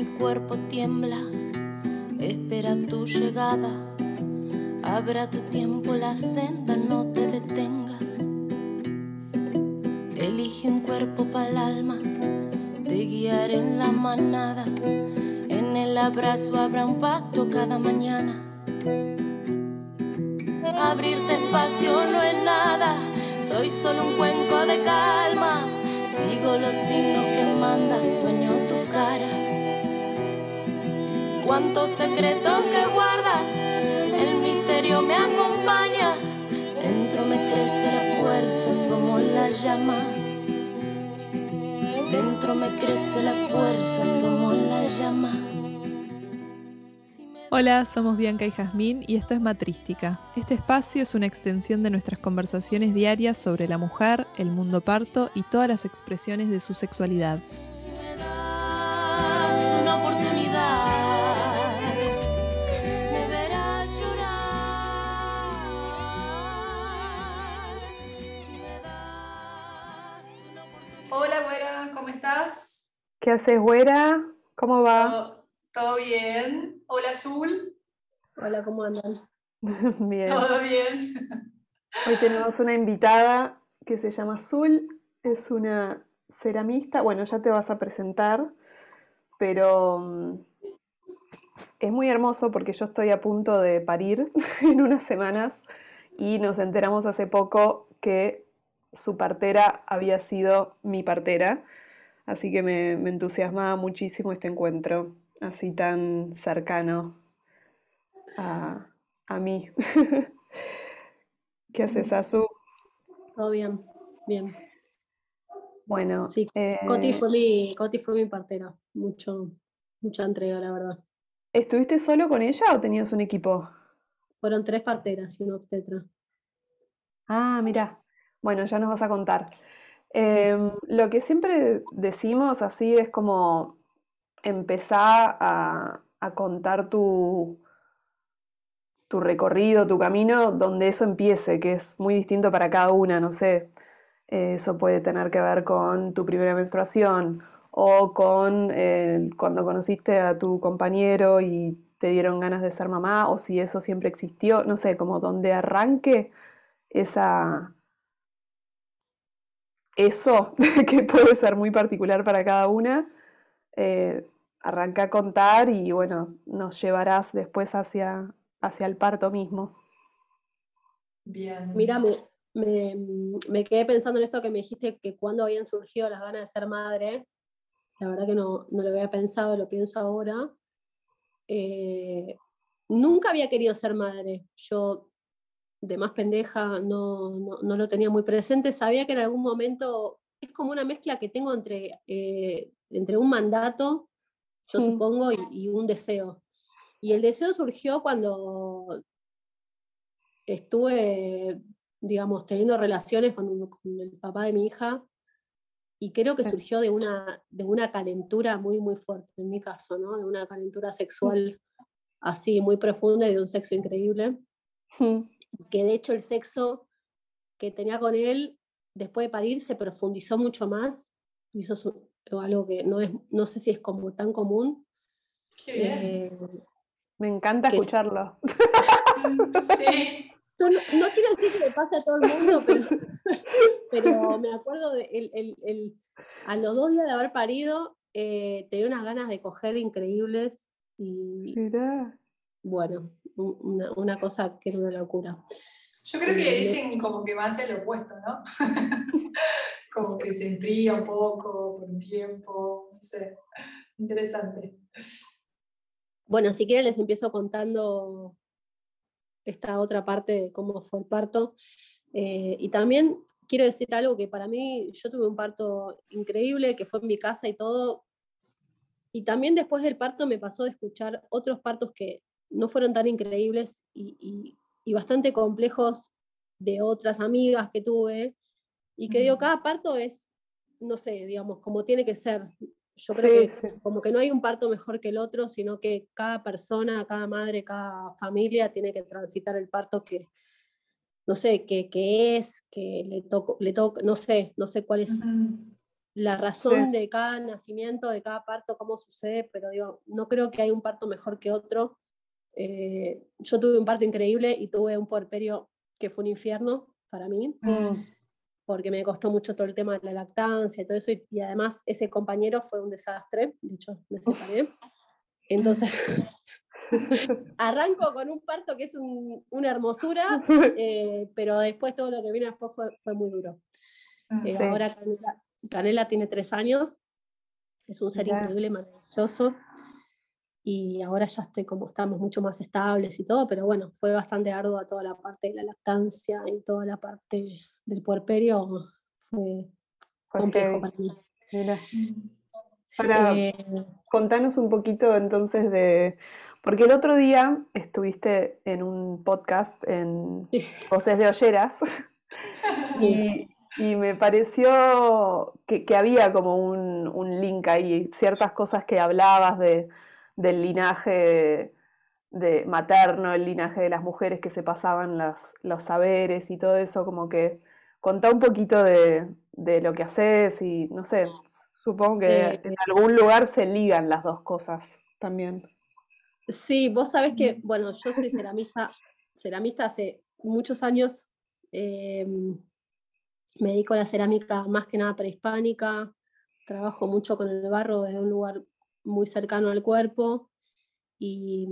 mi cuerpo tiembla, espera tu llegada. Abra tu tiempo la senda, no te detengas. Elige un cuerpo para el alma, te guiaré en la manada. En el abrazo habrá un pacto cada mañana. Abrirte espacio no es nada, soy solo un cuenco de calma. Sigo los signos que manda, sueño. Cuántos secretos que guarda, el misterio me acompaña. Dentro me crece la fuerza, somos la llama. Dentro me crece la fuerza, somos la llama. Hola, somos Bianca y Jazmín y esto es Matrística. Este espacio es una extensión de nuestras conversaciones diarias sobre la mujer, el mundo parto y todas las expresiones de su sexualidad. ¿Qué haces, güera? ¿Cómo va? ¿Todo, todo bien? Hola, Azul. Hola, ¿cómo andan? Bien. ¿Todo bien? Hoy tenemos una invitada que se llama Azul, es una ceramista, bueno, ya te vas a presentar, pero mm, es muy hermoso porque yo estoy a punto de parir en unas semanas y nos enteramos hace poco que su partera había sido mi partera, así que me, me entusiasmaba muchísimo este encuentro, así tan cercano a, a mí. ¿Qué haces, Azu? Todo bien, bien. Bueno, Sí, eh, Coti fue mi, Coti fue mi partera, mucho, mucha entrega, la verdad. ¿estuviste solo con ella o tenías un equipo? Fueron tres parteras y un obstetra. Ah, mira. Bueno, ya nos vas a contar. Em, lo que siempre decimos así es como empezar a, contar tu, tu recorrido, tu camino, donde eso empiece, que es muy distinto para cada una, no sé. Eh, Eso puede tener que ver con tu primera menstruación o con eh, cuando conociste a tu compañero y te dieron ganas de ser mamá, o si eso siempre existió, no sé, como donde arranque esa, eso que puede ser muy particular para cada una, eh, arranca a contar y bueno, nos llevarás después hacia, hacia el parto mismo. Bien. Mira, me, me, me quedé pensando en esto que me dijiste que cuando habían surgido las ganas de ser madre. La verdad que no, no lo había pensado, lo pienso ahora. Eh, nunca había querido ser madre. Yo, de más pendeja, no, no, no lo tenía muy presente. Sabía que en algún momento es como una mezcla que tengo entre, eh, entre un mandato, yo Mm. supongo, y, y un deseo. Y el deseo surgió cuando estuve, digamos, teniendo relaciones con, con el papá de mi hija y creo que Sí. surgió de una, de una calentura muy, muy fuerte, en mi caso, ¿no? De una calentura sexual así, muy profunda y de un sexo increíble, Mm, que de hecho el sexo que tenía con él, después de parir, se profundizó mucho más, y eso es un- algo que no, es, no sé si es como tan común. Qué bien. Eh, Me encanta que- escucharlo. Mm, Sí. Yo no, no quiero decir que le pase a todo el mundo, pero, pero me acuerdo de el, el- el- a los dos días de haber parido, eh, tenía unas ganas de coger increíbles y Mirá. Bueno, un- una, una cosa que era una locura. Yo creo que Eh, dicen como que va a ser lo opuesto, ¿no? como que se enfría un poco por un tiempo, no sé. Interesante. Bueno, si quieren les empiezo contando esta otra parte de cómo fue el parto. Eh, y también quiero decir algo que para mí, yo tuve un parto increíble, que fue en mi casa y todo. Y también después del parto me pasó de escuchar otros partos que no fueron tan increíbles y, y- y bastante complejos de otras amigas que tuve. Y que digo, cada parto es, no sé, digamos, como tiene que ser. Yo creo Sí, que sí. como que no hay un parto mejor que el otro, sino que cada persona, cada madre, cada familia tiene que transitar el parto que, no sé, que, que es, que le tocó, le toca, no sé, no sé cuál es la razón de cada nacimiento, de cada parto, cómo sucede, pero digo, no creo que hay un parto mejor que otro. Eh, yo tuve un parto increíble y tuve un puerperio que fue un infierno para mí, Mm. porque me costó mucho todo el tema de la lactancia y todo eso, y, y además ese compañero fue un desastre, de hecho me separé. Entonces, arranco con un parto que es un- una hermosura, eh, pero después todo lo que vino después fue, fue muy duro. Mm. Eh, Sí. Ahora Canela, Canela tiene tres años, es un ser increíble, maravilloso, y ahora ya estoy como estamos mucho más estables y todo, pero bueno, fue bastante ardua toda la parte de la lactancia y toda la parte del puerperio, fue complejo para mí. Mira. Mm. Ahora, Eh, contanos un poquito entonces de. Porque el otro día estuviste en un podcast en. Voces de Olleras y, y me pareció que, que había como un, un link ahí, ciertas cosas que hablabas de, del linaje de materno, el linaje de las mujeres que se pasaban las- los saberes y todo eso, como que contá un poquito de, de lo que haces y no sé, supongo que en algún lugar se ligan las dos cosas también. Sí, vos sabés que, bueno, yo soy ceramista, ceramista hace muchos años. eh, me dedico a la cerámica más que nada prehispánica. Trabajo mucho con el barro desde un lugar muy cercano al cuerpo. Y,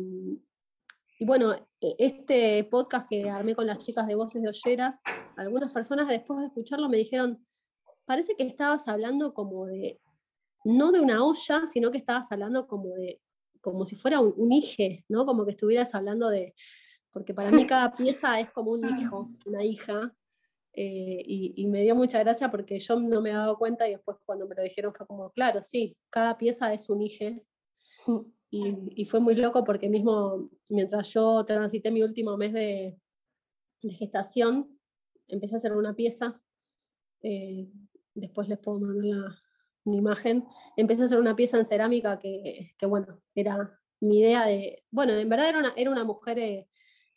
y bueno, e- este podcast que armé con las chicas de Voces de Olleras, algunas personas después de escucharlo me dijeron, parece que estabas hablando como de, no de una olla, sino que estabas hablando como de como si fuera un, un hije, ¿no? Como que estuvieras hablando de, porque para mí cada pieza es como un hijo, una hija, eh, y, y me dio mucha gracia porque yo no me había dado cuenta y después cuando me lo dijeron fue como, claro, sí, cada pieza es un hije, y, y fue muy loco porque mismo mientras yo transité mi último mes de, de gestación, empecé a hacer una pieza, eh, después les puedo mandar la, una imagen, empecé a hacer una pieza en cerámica que, que, bueno, era mi idea de, bueno, en verdad era una, era una mujer eh,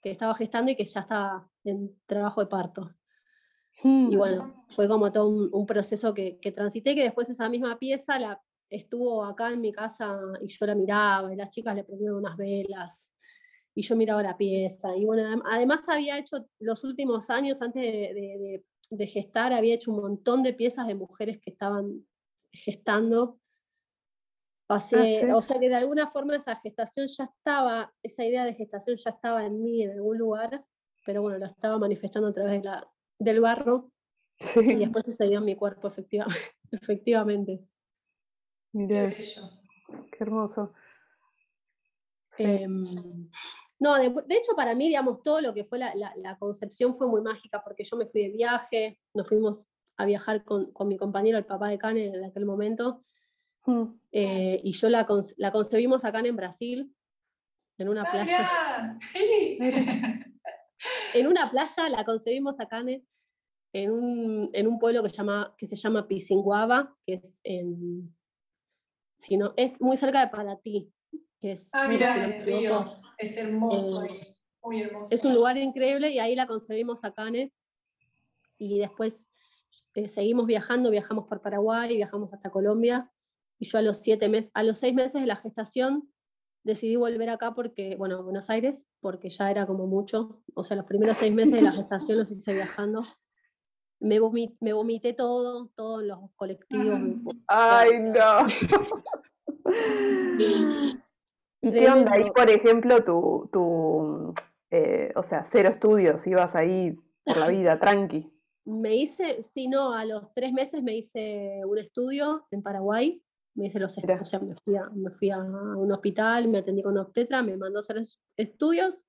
que estaba gestando y que ya estaba en trabajo de parto. Y bueno, fue como todo un, un proceso que, que transité, que después esa misma pieza la, estuvo acá en mi casa y yo la miraba y las chicas le prendieron unas velas y yo miraba la pieza. Y bueno, adem- además había hecho los últimos años, antes de, de- gestar, había hecho un montón de piezas de mujeres que estaban gestando. Pasé, sí. O sea que de alguna forma esa gestación ya estaba, esa idea de gestación ya estaba en mí en algún lugar, pero bueno, la estaba manifestando a través de la, del barro y después sucedió en mi cuerpo, efectiva- efectivamente. Qué mirá, bello. qué hermoso. Sí. Em, no, de, de hecho para mí, digamos, todo lo que fue la, la- la concepción fue muy mágica porque yo me fui de viaje, nos fuimos a viajar con, con mi compañero, el papá de Cane en aquel momento, Mm. eh, y yo la, la concebimos acá en Brasil, en una playa. En una playa la concebimos acá en, en un, en un pueblo que, llama, que se llama Pisinguaba, que es en... Si no, es muy cerca de Paraty, que es, Ah, si no me el río. Es hermoso Eh. Muy hermoso. Es un lugar increíble y ahí la concebimos a Cane. Y después eh, seguimos viajando, viajamos por Paraguay, viajamos hasta Colombia. Y yo a los siete meses, a los seis meses de la gestación decidí volver acá porque, bueno, a Buenos Aires, porque ya era como mucho. O sea, los primeros seis meses de la gestación los hice viajando. Me, vomi- me vomité todo, todos los colectivos. me- Ay, no. ¿Y qué onda ahí, por ejemplo, tu, tu eh, o sea, cero estudios, ibas ahí por la vida, tranqui? Me hice, sí, no, a los tres meses me hice un estudio en Paraguay, me hice los estudios, o sea, me fui, a, me fui a un hospital, me atendí con un obstetra, me mandó a hacer es- estudios,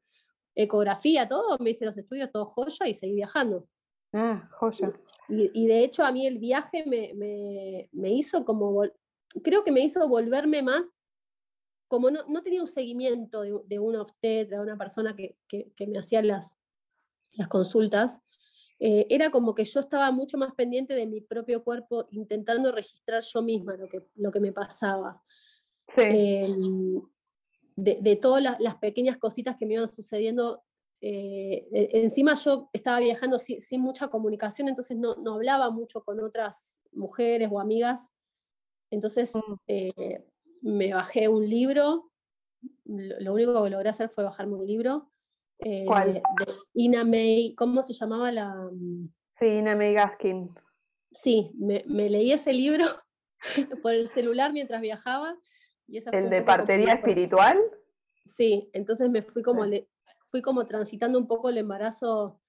ecografía, todo, me hice los estudios, todo joya y seguí viajando. Ah, joya. Y, y de hecho a mí el viaje me, me- me hizo como, creo que me hizo volverme más, como no, no tenía un seguimiento de, de una obstetra, de una persona que, que- que me hacía las, las consultas, eh, era como que yo estaba mucho más pendiente de mi propio cuerpo, intentando registrar yo misma lo que, lo que me pasaba. Sí, Em, de, de todas las, las pequeñas cositas que me iban sucediendo eh, e, encima yo estaba viajando sin, mucha comunicación, entonces no, no, hablaba mucho con otras mujeres o amigas. Entonces mm. eh, me bajé un libro, lo, único que logré hacer fue bajarme un libro. Eh, ¿Cuál? De Ina May, ¿cómo se llamaba la...? Sí, Ina May Gaskin. Sí, me, me leí ese libro por el celular mientras viajaba. Y ¿El de partería espiritual? Sí, entonces me fui como, fui como transitando un poco el embarazo,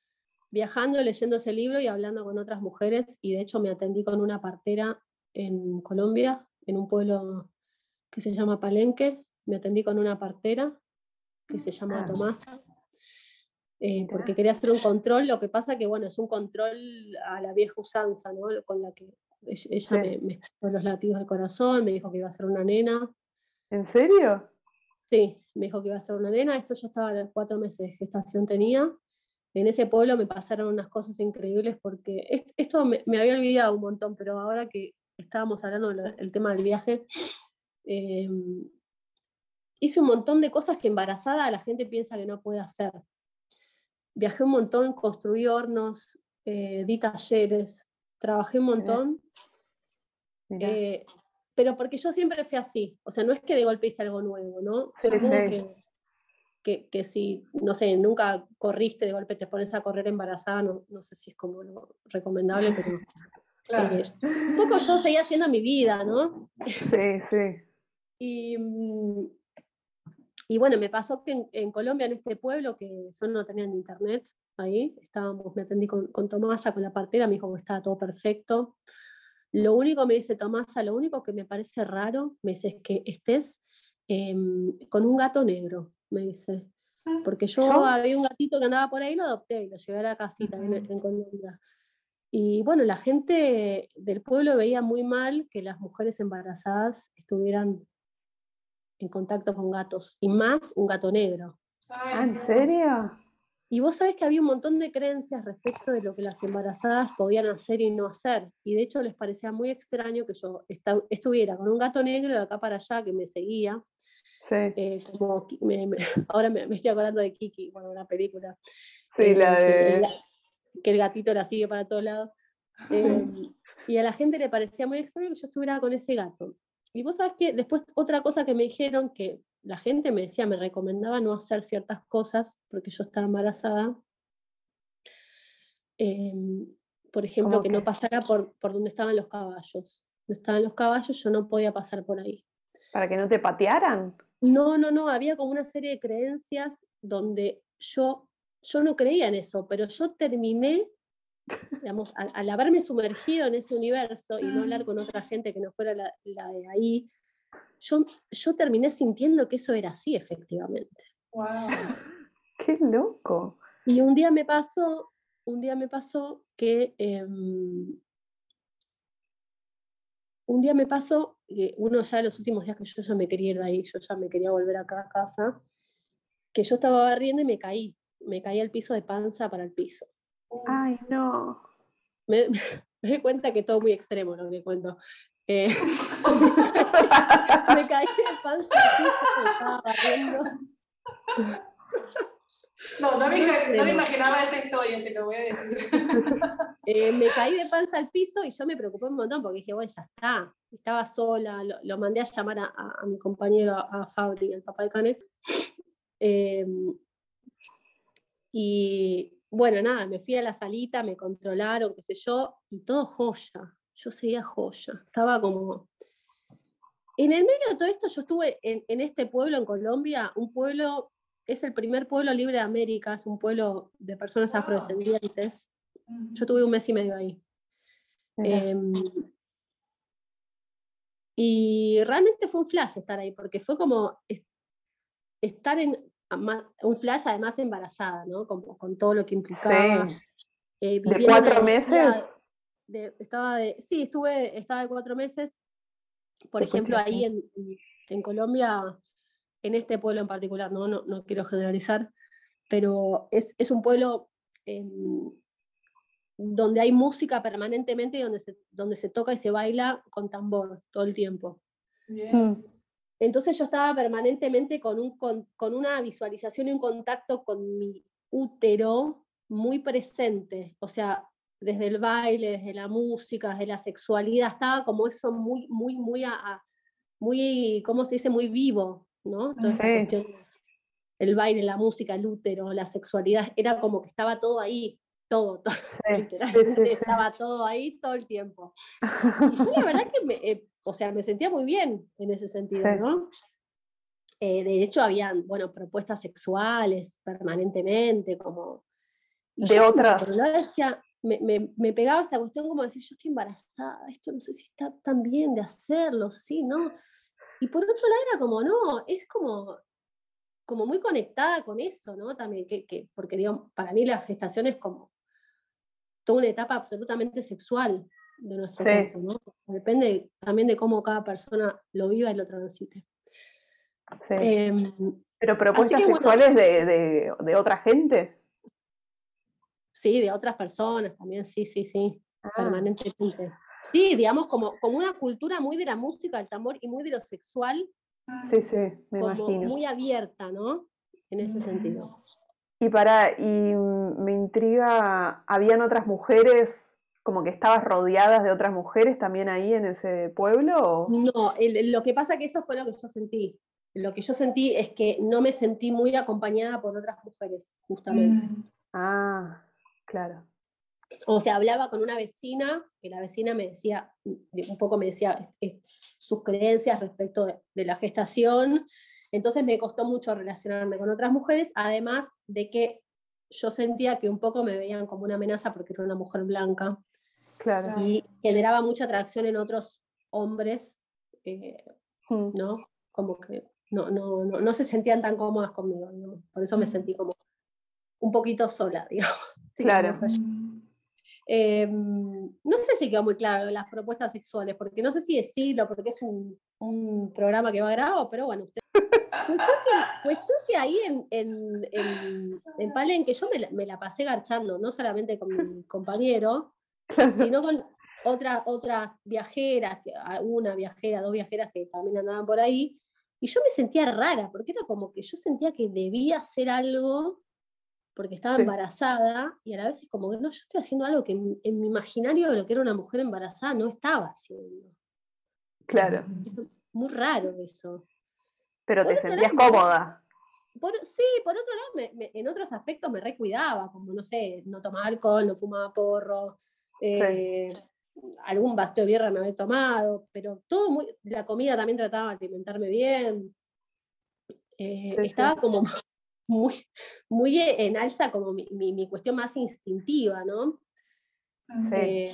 viajando, leyendo ese libro y hablando con otras mujeres. Y de hecho me atendí con una partera en Colombia, en un pueblo que se llama Palenque. Me atendí con una partera que se llama ah. Tomasa. Eh, porque quería hacer un control, lo que pasa que, bueno, es un control a la vieja usanza, ¿no? Con la que ella me, me los latidos del corazón, me dijo que iba a ser una nena. ¿En serio? Sí, me dijo que iba a ser una nena. Esto yo estaba a cuatro meses de gestación tenía. En ese pueblo me pasaron unas cosas increíbles porque esto me, había olvidado un montón, pero ahora que estábamos hablando del tema del viaje, em, hice un montón de cosas que embarazada la gente piensa que no puede hacer. Viajé un montón, construí hornos, eh, di talleres, trabajé un montón. Eh, pero porque yo siempre fui así, o sea, no es que de golpe hice algo nuevo, ¿no? Que, que, si, no sé, nunca corriste, de golpe te pones a correr embarazada, no, no sé si es como lo recomendable, pero eh, un poco yo seguía haciendo mi vida, ¿no? Sí, sí. Y, mm, y bueno, me pasó que en, Colombia, en este pueblo, que solo no tenían internet, ahí, estábamos, me atendí con, con Tomasa, con la partera, me dijo que estaba todo perfecto. Lo único, me dice Tomasa, lo único que me parece raro, me dice, es que estés em, con un gato negro, me dice. Ah, Porque yo había un gatito que andaba por ahí, lo adopté y lo llevé a la casita en, Colombia. Y bueno, la gente del pueblo veía muy mal que las mujeres embarazadas estuvieran en contacto con gatos, y más un gato negro. Ah, ¿En serio? Y vos sabés que había un montón de creencias respecto de lo que las embarazadas podían hacer y no hacer. Y de hecho les parecía muy extraño que yo estuviera con un gato negro de acá para allá que me seguía. Sí. Eh, como, ahora me, estoy acordando de Kiki, bueno, una película. Sí, eh, la de... Que el gatito la sigue para todos lados. Eh, y a la gente le parecía muy extraño que yo estuviera con ese gato. Y vos sabés que después otra cosa que me dijeron que la gente me decía, me recomendaba no hacer ciertas cosas porque yo estaba embarazada. Em, por ejemplo, que, no pasara por, por donde estaban los caballos. Donde estaban los caballos, yo no podía pasar por ahí. ¿Para que no te patearan? No, no, no, había como una serie de creencias donde yo, yo no creía en eso, pero yo terminé, digamos, al, haberme sumergido en ese universo y no hablar con otra gente que no fuera la, la de ahí, yo, terminé sintiendo que eso era así, efectivamente. ¡Wow! ¡Qué loco! Y un día me pasó, un día me pasó que em, un día me pasó, que uno ya de los últimos días que yo ya me quería ir de ahí, yo ya me quería volver acá a casa, que yo estaba barriendo y me caí, me caí al piso de panza para el piso. Ay, no. Me, me doy cuenta que todo muy extremo lo que cuento. Eh, me caí de panza. No, no me, no me, imaginaba esa historia, te lo voy a decir. Eh, me caí de panza al piso y yo me preocupé un montón porque dije, bueno, ya está. Estaba sola, lo, mandé a llamar a, a, mi compañero, a Fabri, el papá de Canet. Eh, y bueno, nada, me fui a la salita, me controlaron, qué sé yo, y todo joya yo seguía joya. Estaba como... En el medio de todo esto, yo estuve en, este pueblo en Colombia, un pueblo, es el primer pueblo libre de América, es un pueblo de personas afrodescendientes. Yo tuve un mes y medio ahí. Em, y realmente fue un flash estar ahí, porque fue como estar en un flash además embarazada, ¿no? Como, con todo lo que implicaba. Eh, ¿De cuatro meses? Estaba de, sí, estuve, estaba de cuatro meses, por ejemplo, ahí en, en, Colombia, en este pueblo en particular, no, no, no quiero generalizar, pero es, es un pueblo em, donde hay música permanentemente y donde se, donde se toca y se baila con tambor todo el tiempo. Mm. Entonces yo estaba permanentemente con, un, con, con, una visualización y un contacto con mi, útero muy presente, o sea, desde el baile, desde la música, desde la sexualidad, estaba como eso muy, muy, muy, muy, ¿cómo se dice? Muy vivo, ¿no? el baile, la música, el útero, la sexualidad, era como que estaba todo ahí, todo, todo estaba todo ahí todo el tiempo. Y yo la verdad que me, eh, o sea, me sentía muy bien en ese sentido, ¿no? Eh, de hecho, habían, bueno, propuestas sexuales permanentemente, como... de otras. decía, me, me, me, pegaba esta cuestión como decir, yo estoy embarazada, esto no sé si está tan bien de hacerlo, sí, ¿no? Y por otro lado era como, no, es como, como muy conectada con eso, ¿no? También, que, que, porque digo, para mí la gestación es como toda una etapa absolutamente sexual de nuestro cuerpo, ¿no? Depende también de cómo cada persona lo viva y lo transite. Sí. Em, ¿Pero propuestas sexuales de, de, de, otra gente? Sí, de otras personas también, sí, sí, sí, ah. permanentemente. Sí, digamos, como, como una cultura muy de la música, del tambor y muy de lo sexual. Sí, sí, me como imagino. Muy abierta, ¿no? En ese sentido. Y para, y me intriga, ¿habían otras mujeres, como que estabas rodeadas de otras mujeres también ahí en ese pueblo? No, lo que pasa que eso fue lo que yo sentí lo que yo sentí es que no me sentí muy acompañada por otras mujeres, justamente. Mm. Ah, claro. O sea, hablaba con una vecina, que la vecina me decía, un poco me decía sus creencias respecto de, la gestación, entonces me costó mucho relacionarme con otras mujeres, además de que yo sentía que un poco me veían como una amenaza porque era una mujer blanca. Claro. Y generaba mucha atracción en otros hombres, eh, mm. ¿no? Como que no, no, no, no se sentían tan cómodas conmigo, por eso me sentí como un poquito sola, digamos. Claro. Em, no sé si quedó muy claro las propuestas sexuales, porque no sé si decirlo, porque es un, un programa que va grabado, pero bueno, usted... cuestión que ahí en, en, en, en Palenque yo me la, me la, pasé garchando, no solamente con mi compañero, sino con otras otras viajeras, una viajera, dos viajeras que también andaban por ahí, y yo me sentía rara, porque era como que yo sentía que debía hacer algo porque estaba embarazada, y a la vez es como que no, yo estoy haciendo algo que en, mi imaginario de lo que era una mujer embarazada no estaba haciendo. Claro. Muy raro eso. Pero te sentías cómoda. sí, por otro lado, en otros aspectos me recuidaba, como no sé, no tomaba alcohol, no fumaba porro, eh, algún vaso de birra me había tomado, pero todo muy, la comida también trataba de alimentarme bien. Eh, estaba como muy, muy en alza como mi, mi, cuestión más instintiva, ¿no? Eh,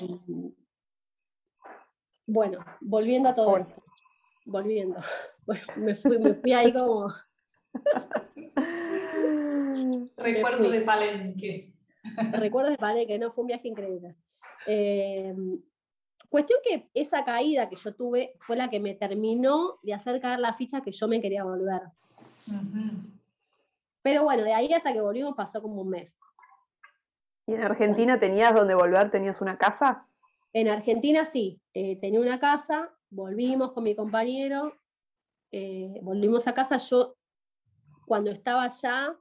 bueno, volviendo a todo esto. Volviendo. me, fui, me fui ahí como... Recuerdo de Palenque. Recuerdos de Palenque, no, fue un viaje increíble. Eh, Cuestión que esa caída que yo tuve fue la que me terminó de hacer caer la ficha que yo me quería volver. Pero bueno, de ahí hasta que volvimos pasó como un mes. ¿Y en Argentina tenías donde volver? ¿Tenías una casa? En Argentina sí, eh, tenía una casa, volvimos con mi compañero, eh, volvimos a casa. Yo, cuando estaba allá,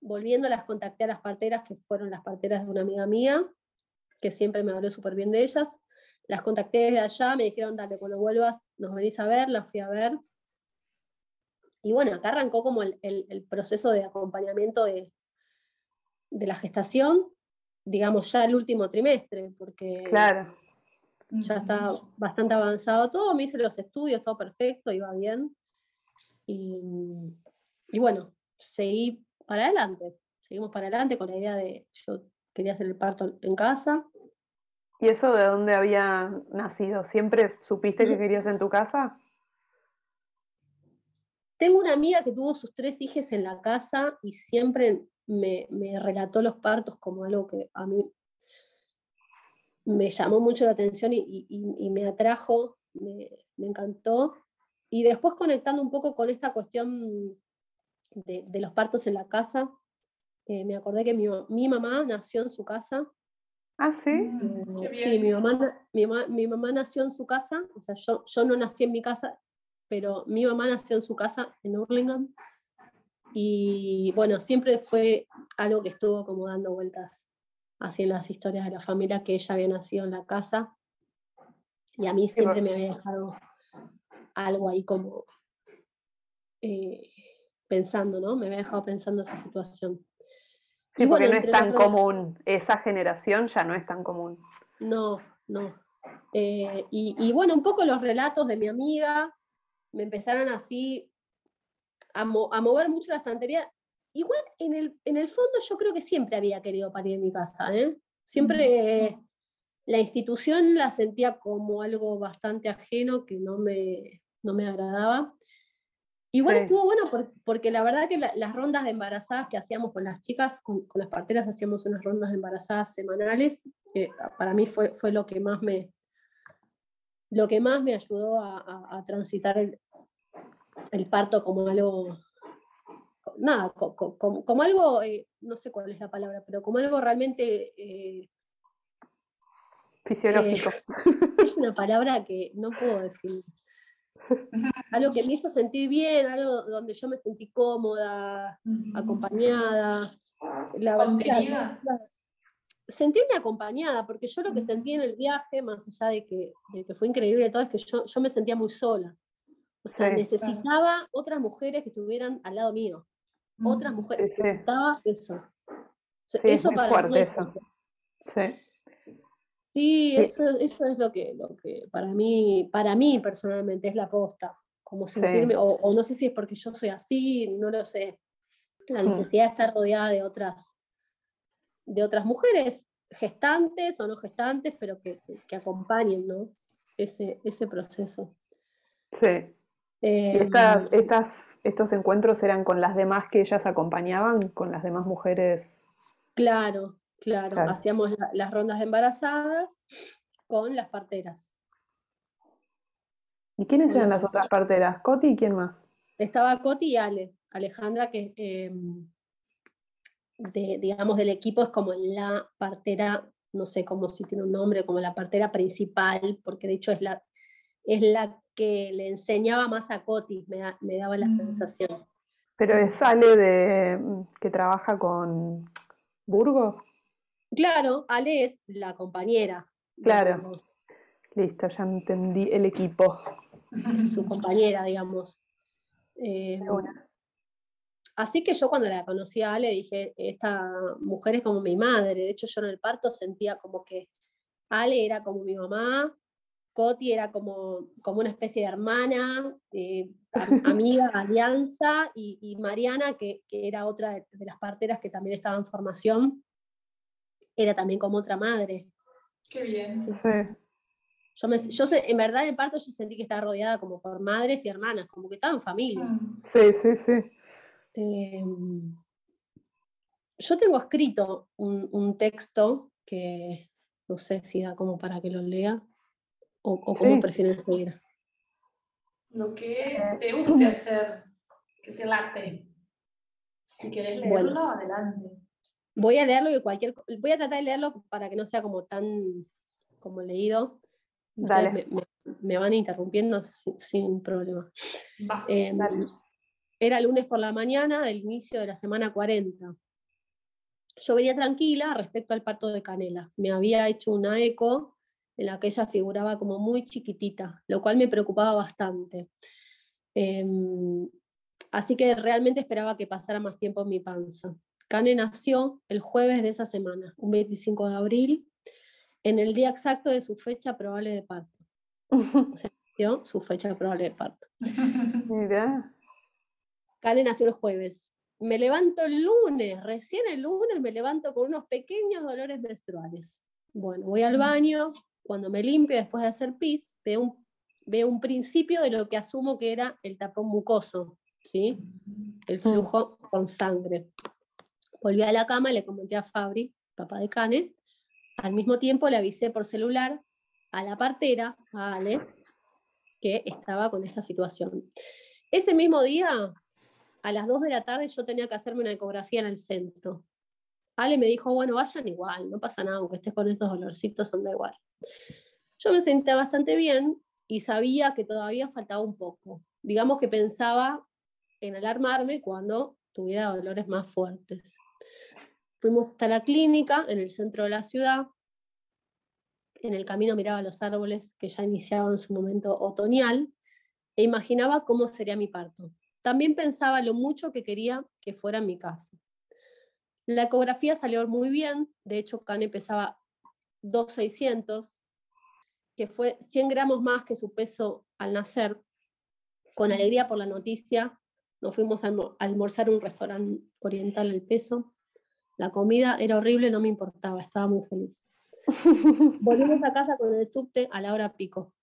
volviendo, las contacté a las parteras, que fueron las parteras de una amiga mía, que siempre me habló súper bien de ellas. Las contacté desde allá, me dijeron, dale, cuando vuelvas nos venís a ver, las fui a ver. Y bueno, acá arrancó como el, proceso de acompañamiento de, de, la gestación, digamos ya el último trimestre, porque claro. ya está bastante avanzado todo, me hice los estudios, todo perfecto, iba bien. Y, y bueno, seguí para adelante, seguimos para adelante con la idea de yo quería hacer el parto en casa, ¿Y eso de dónde había nacido? ¿Siempre supiste que querías en tu casa? Tengo una amiga que tuvo sus tres hijas en la casa y siempre me, relató los partos como algo que a mí me llamó mucho la atención y, me atrajo, me, encantó. Y después conectando un poco con esta cuestión de, los partos en la casa, eh, me acordé que mi, mi mamá nació en su casa Ah, sí. Mm, sí, mi mamá, mi, mamá, nació en su casa, o sea, yo, yo no nací en mi casa, pero mi mamá nació en su casa en Hurlingham. Y bueno, siempre fue algo que estuvo como dando vueltas así en las historias de la familia, que ella había nacido en la casa y a mí siempre me había dejado algo ahí como eh, pensando, ¿no? Me había dejado pensando esa situación. Sí, porque no es tan común, esa generación ya no es tan común. No, no. Eh, y, bueno, un poco los relatos de mi amiga me empezaron así a, mover mucho la estantería. Igual en el, en el fondo yo creo que siempre había querido parir en mi casa, ¿eh? Siempre la institución la sentía como algo bastante ajeno que no me, no me agradaba. Igual estuvo bueno porque la verdad que las rondas de embarazadas que hacíamos con las chicas, con, las parteras, hacíamos unas rondas de embarazadas semanales. para mí fue, fue lo que más me, lo que más me ayudó a, transitar el, parto como algo, nada, como, algo, eh, no sé cuál es la palabra, pero como algo realmente... Eh, Fisiológico. Eh, es una palabra que no puedo definir. algo que me hizo sentir bien, algo donde yo me sentí cómoda, acompañada. La, ¿Contenida? Sentirme acompañada, porque yo lo que sentí en el viaje, más allá de que, que fue increíble todo, es que yo, yo, me sentía muy sola. O sea, necesitaba otras mujeres que estuvieran al lado mío. Otras mujeres, necesitaba eso. eso para fuerte eso. Sí. Sí, eso, eso es lo que, lo que para mí, para mí personalmente es la posta. Como sentirme, o, no sé si es porque yo soy así, no lo sé. La hmm. necesidad de estar rodeada de otras, de otras mujeres, gestantes o no gestantes, pero que, que acompañen ¿no? ese, ese proceso. Sí. Em, estas, estas, estos encuentros eran con las demás que ellas acompañaban, con las demás mujeres? Claro, Claro, hacíamos las rondas de embarazadas con las parteras. ¿Y quiénes eran las otras parteras? ¿Coti y quién más? Estaba Coti y Ale. Alejandra, que em, de, digamos del equipo es como la partera, no sé cómo si tiene un nombre, como la partera principal, porque de hecho es la, es la que le enseñaba más a Coti, me, daba la mm. sensación. Pero es Ale de, que trabaja con Burgo. Claro, Ale es la compañera. Claro. Listo, ya entendí el equipo. Es su compañera, digamos. Eh, así que yo cuando la conocí a Ale dije, esta mujer es como mi madre. De hecho, yo en el parto sentía como que Ale era como mi mamá, Coti era como, como una especie de hermana, eh, amiga, alianza, y, Mariana, que, que, era otra de, las parteras que también estaba en formación, era también como otra madre. Qué bien. Yo, me, yo en verdad en el parto yo sentí que estaba rodeada como por madres y hermanas, como que estaba en familia. Mm. Sí, sí, sí. Em, yo tengo escrito un, texto que no sé si da como para que lo lea o, o cómo prefieres leer. Lo que te guste hacer, que te late. Si quieres leerlo, adelante voy a leerlo y cualquier voy a tratar de leerlo para que no sea como tan como leído. Me, van interrumpiendo sin, problema. Em, era lunes por la mañana del inicio de la semana 40. Yo venía tranquila respecto al parto de Canela. Me había hecho una eco en la que ella figuraba como muy chiquitita, lo cual me preocupaba bastante. Em, así que realmente esperaba que pasara más tiempo en mi panza. Cane nació el jueves de esa semana, un 25 de abril, en el día exacto de su fecha probable de parto. O sea, su fecha probable de parto. Mira. Cane nació el jueves. Me levanto el lunes, recién el lunes me levanto con unos pequeños dolores menstruales. Bueno, voy al mm. baño, cuando me limpio después de hacer pis, veo un, veo un principio de lo que asumo que era el tapón mucoso, ¿sí? El mm. flujo con sangre. Volví a la cama y le comenté a Fabri, papá de Cane. Al mismo tiempo le avisé por celular a la partera, a Ale, que estaba con esta situación. Ese mismo día, a las 2 de la tarde, yo tenía que hacerme una ecografía en el centro. Ale me dijo, bueno, vayan igual, no pasa nada, aunque estés con estos dolorcitos, son da igual. Yo me sentía bastante bien y sabía que todavía faltaba un poco. Digamos que pensaba en alarmarme cuando tuviera dolores más fuertes. Fuimos hasta la clínica en el centro de la ciudad. En el camino miraba los árboles que ya iniciaban su momento otoñal e imaginaba cómo sería mi parto. También pensaba lo mucho que quería que fuera en mi casa. La ecografía salió muy bien, de hecho Cane pesaba 2,600, que fue 100 gramos más que su peso al nacer. Con alegría por la noticia, nos fuimos a almorzar en un restaurante oriental al peso. La comida era horrible, no me importaba, estaba muy feliz. Volvimos a casa con el subte a la hora pico.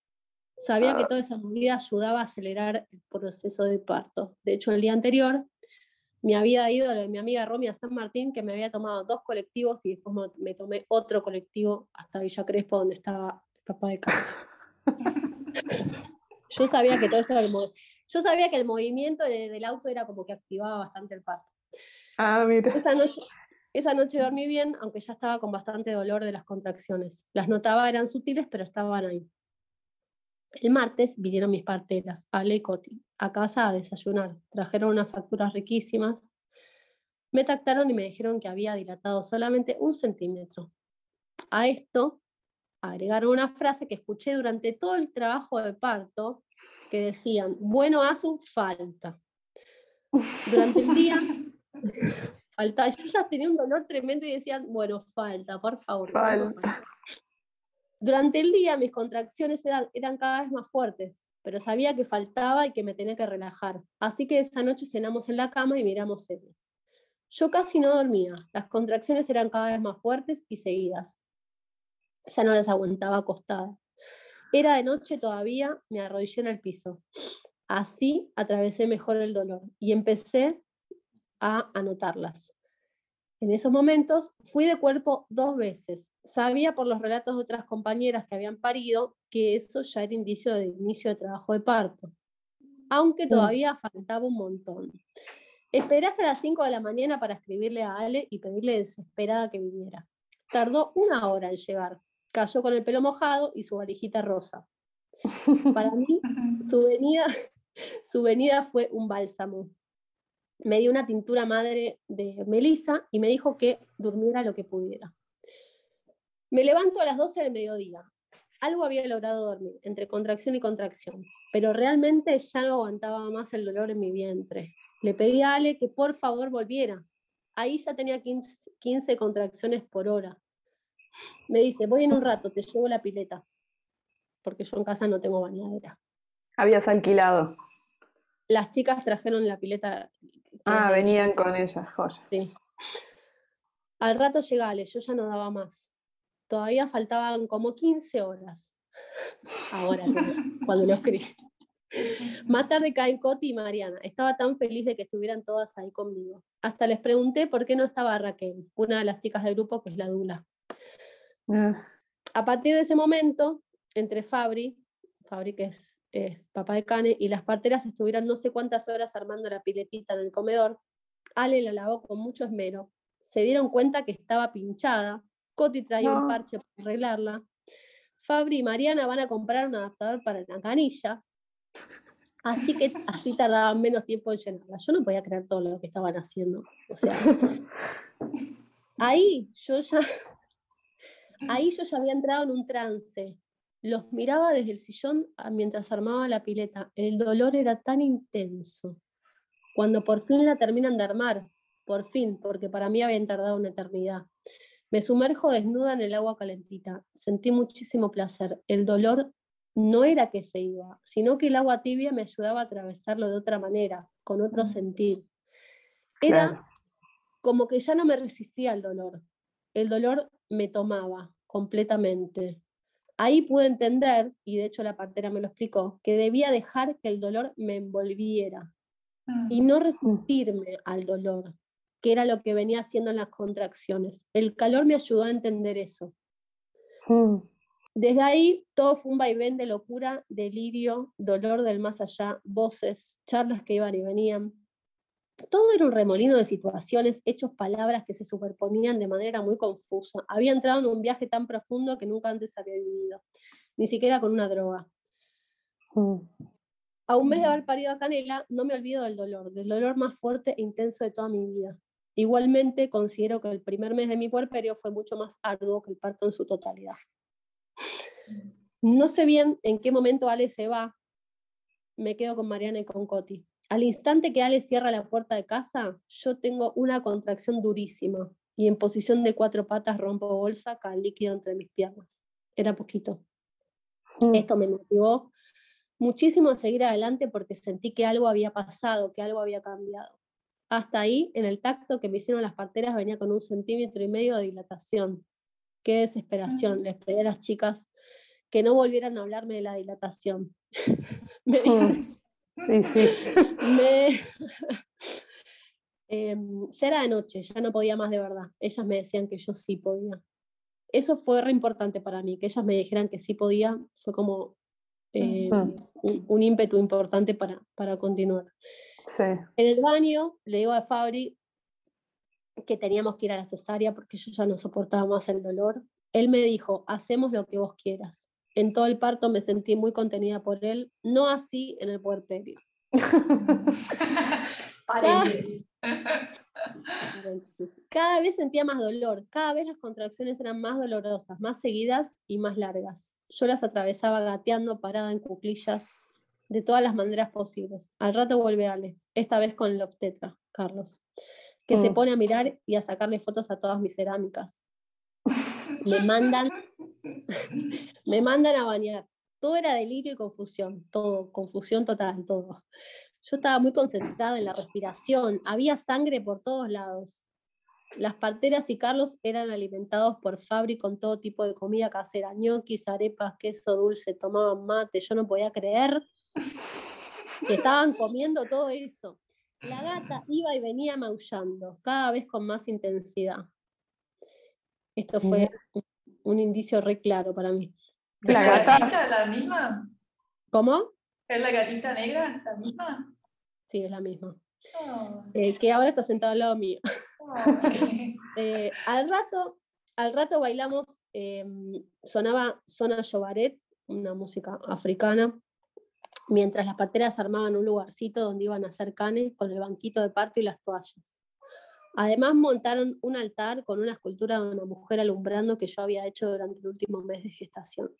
Sabía que toda esa movida ayudaba a acelerar el proceso de parto. De hecho, el día anterior me había ido de mi amiga Romy a San Martín, que me había tomado dos colectivos y después me tomé otro colectivo hasta Villa Crespo, donde estaba el papá de casa. Yo sabía que todo esto era el Yo sabía que el movimiento del auto era como que activaba bastante el parto. Ah, mira. Esa noche, esa noche dormí bien, aunque ya estaba con bastante dolor de las contracciones. Las notaba, eran sutiles, pero estaban ahí. El martes vinieron mis parteras, Ale y Coti, a casa a desayunar. Trajeron unas facturas riquísimas. Me tactaron y me dijeron que había dilatado solamente un centímetro. A esto agregaron una frase que escuché durante todo el trabajo de parto, que decían, bueno, a su falta. Durante el día, falta. Yo ya tenía un dolor tremendo y decían, bueno, falta, por favor. Falta. Durante el día mis contracciones eran, cada vez más fuertes, pero sabía que faltaba y que me tenía que relajar. Así que esa noche cenamos en la cama y miramos series. Yo casi no dormía, las contracciones eran cada vez más fuertes y seguidas. Ya no las aguantaba acostada. Era de noche todavía, me arrodillé en el piso. Así atravesé mejor el dolor y empecé a anotarlas. En esos momentos fui de cuerpo dos veces. Sabía por los relatos de otras compañeras que habían parido que eso ya era indicio de inicio de trabajo de parto, aunque todavía faltaba un montón. Esperé hasta las 5 de la mañana para escribirle a Ale y pedirle desesperada que viniera. Tardó una hora en llegar. Cayó con el pelo mojado y su varijita rosa. Para mí, su venida, su venida fue un bálsamo me dio una tintura madre de Melissa y me dijo que durmiera lo que pudiera. Me levanto a las 12 del mediodía. Algo había logrado dormir, entre contracción y contracción, pero realmente ya no aguantaba más el dolor en mi vientre. Le pedí a Ale que por favor volviera. Ahí ya tenía 15, contracciones por hora. Me dice, voy en un rato, te llevo la pileta, porque yo en casa no tengo bañadera. Habías alquilado. Las chicas trajeron la pileta Ah, venían con ellas, joya. Sí. Al rato llegale, yo ya no daba más. Todavía faltaban como 15 horas. Ahora, cuando lo escribí. Más tarde caen Coti y Mariana. Estaba tan feliz de que estuvieran todas ahí conmigo. Hasta les pregunté por qué no estaba Raquel, una de las chicas del grupo que es la Dula. Ah. A partir de ese momento, entre Fabri, Fabri que es eh, papá de Cane, y las parteras estuvieron no sé cuántas horas armando la piletita en el comedor. Ale la lavó con mucho esmero. Se dieron cuenta que estaba pinchada. Coti traía un parche para arreglarla. Fabri y Mariana van a comprar un adaptador para la canilla. Así que así tardaban menos tiempo en llenarla. Yo no podía creer todo lo que estaban haciendo. O sea, ahí yo ya, ahí yo ya había entrado en un trance. Los miraba desde el sillón ah, mientras armaba la pileta. El dolor era tan intenso. Cuando por fin la terminan de armar, por fin, porque para mí habían tardado una eternidad. Me sumerjo desnuda en el agua calentita. Sentí muchísimo placer. El dolor no era que se iba, sino que el agua tibia me ayudaba a atravesarlo de otra manera, con otro mm. sentir. Era como que ya no me resistía al dolor. El dolor me tomaba completamente. Ahí pude entender, y de hecho la partera me lo explicó, que debía dejar que el dolor me envolviera y mm. no resistirme al dolor, que era lo que venía haciendo en las contracciones. El calor me ayudó a entender eso. Mm. Desde ahí todo fue un vaivén de locura, delirio, dolor del más allá, voces, charlas que iban y venían. Todo era un remolino de situaciones, hechos, palabras que se superponían de manera muy confusa. Había entrado en un viaje tan profundo que nunca antes había vivido, ni siquiera con una droga. Mm. A un mes de haber parido a Canela, no me olvido del dolor, del dolor más fuerte e intenso de toda mi vida. Igualmente, considero que el primer mes de mi puerperio fue mucho más arduo que el parto en su totalidad. No sé bien en qué momento Ale se va, me quedo con Mariana y con Coti. Al instante que Ale cierra la puerta de casa, yo tengo una contracción durísima y en posición de cuatro patas rompo bolsa, cae líquido entre mis piernas. Era poquito. Mm. Esto me motivó muchísimo a seguir adelante porque sentí que algo había pasado, que algo había cambiado. Hasta ahí, en el tacto que me hicieron las parteras, venía con un centímetro y medio de dilatación. Qué desesperación. Les pedí a las chicas que no volvieran a hablarme de la dilatación. me, Mm. Sí, sí. me- Em, ya era de noche, ya no podía más de verdad. Ellas me decían que yo sí podía. Eso fue re importante para mí, que ellas me dijeran que sí podía, fue como eh, Ujú. un, un ímpetu importante para, para continuar. Sí. En el baño le digo a Fabri que teníamos que ir a la cesárea porque yo ya no soportaba más el dolor. Él me dijo, hacemos lo que vos quieras. En todo el parto me sentí muy contenida por él, no así en el puerperio. Paréntesis. Cada vez sentía más dolor, cada vez las contracciones eran más dolorosas, más seguidas y más largas. Yo las atravesaba gateando, parada en cuclillas, de todas las maneras posibles. Al rato vuelve Ale, esta vez con el obstetra, Carlos, que se Mm. pone a mirar y a sacarle fotos a todas mis cerámicas. Me mandan, me mandan a bañar. Todo era delirio y confusión, todo, confusión total, todo. Yo estaba muy concentrada en la respiración, había sangre por todos lados. Las parteras y Carlos eran alimentados por Fabri con todo tipo de comida casera, ñoquis, arepas, queso dulce, tomaban mate, yo no podía creer que estaban comiendo todo eso. La gata iba y venía maullando, cada vez con más intensidad. Esto fue un, un indicio re claro para mí. ¿Es La gatita la misma? ¿Cómo? ¿Es la gatita negra la misma? Sí, es la misma. Oh, Eh, que ahora está sentada al lado mío. oh, Eh, al rato, al rato bailamos, em, sonaba Zona Yobaret, una música africana, mientras las parteras armaban un lugarcito donde iban a hacer canes con el banquito de parto y las toallas. Además montaron un altar con una escultura de una mujer alumbrando que yo había hecho durante el último mes de gestación.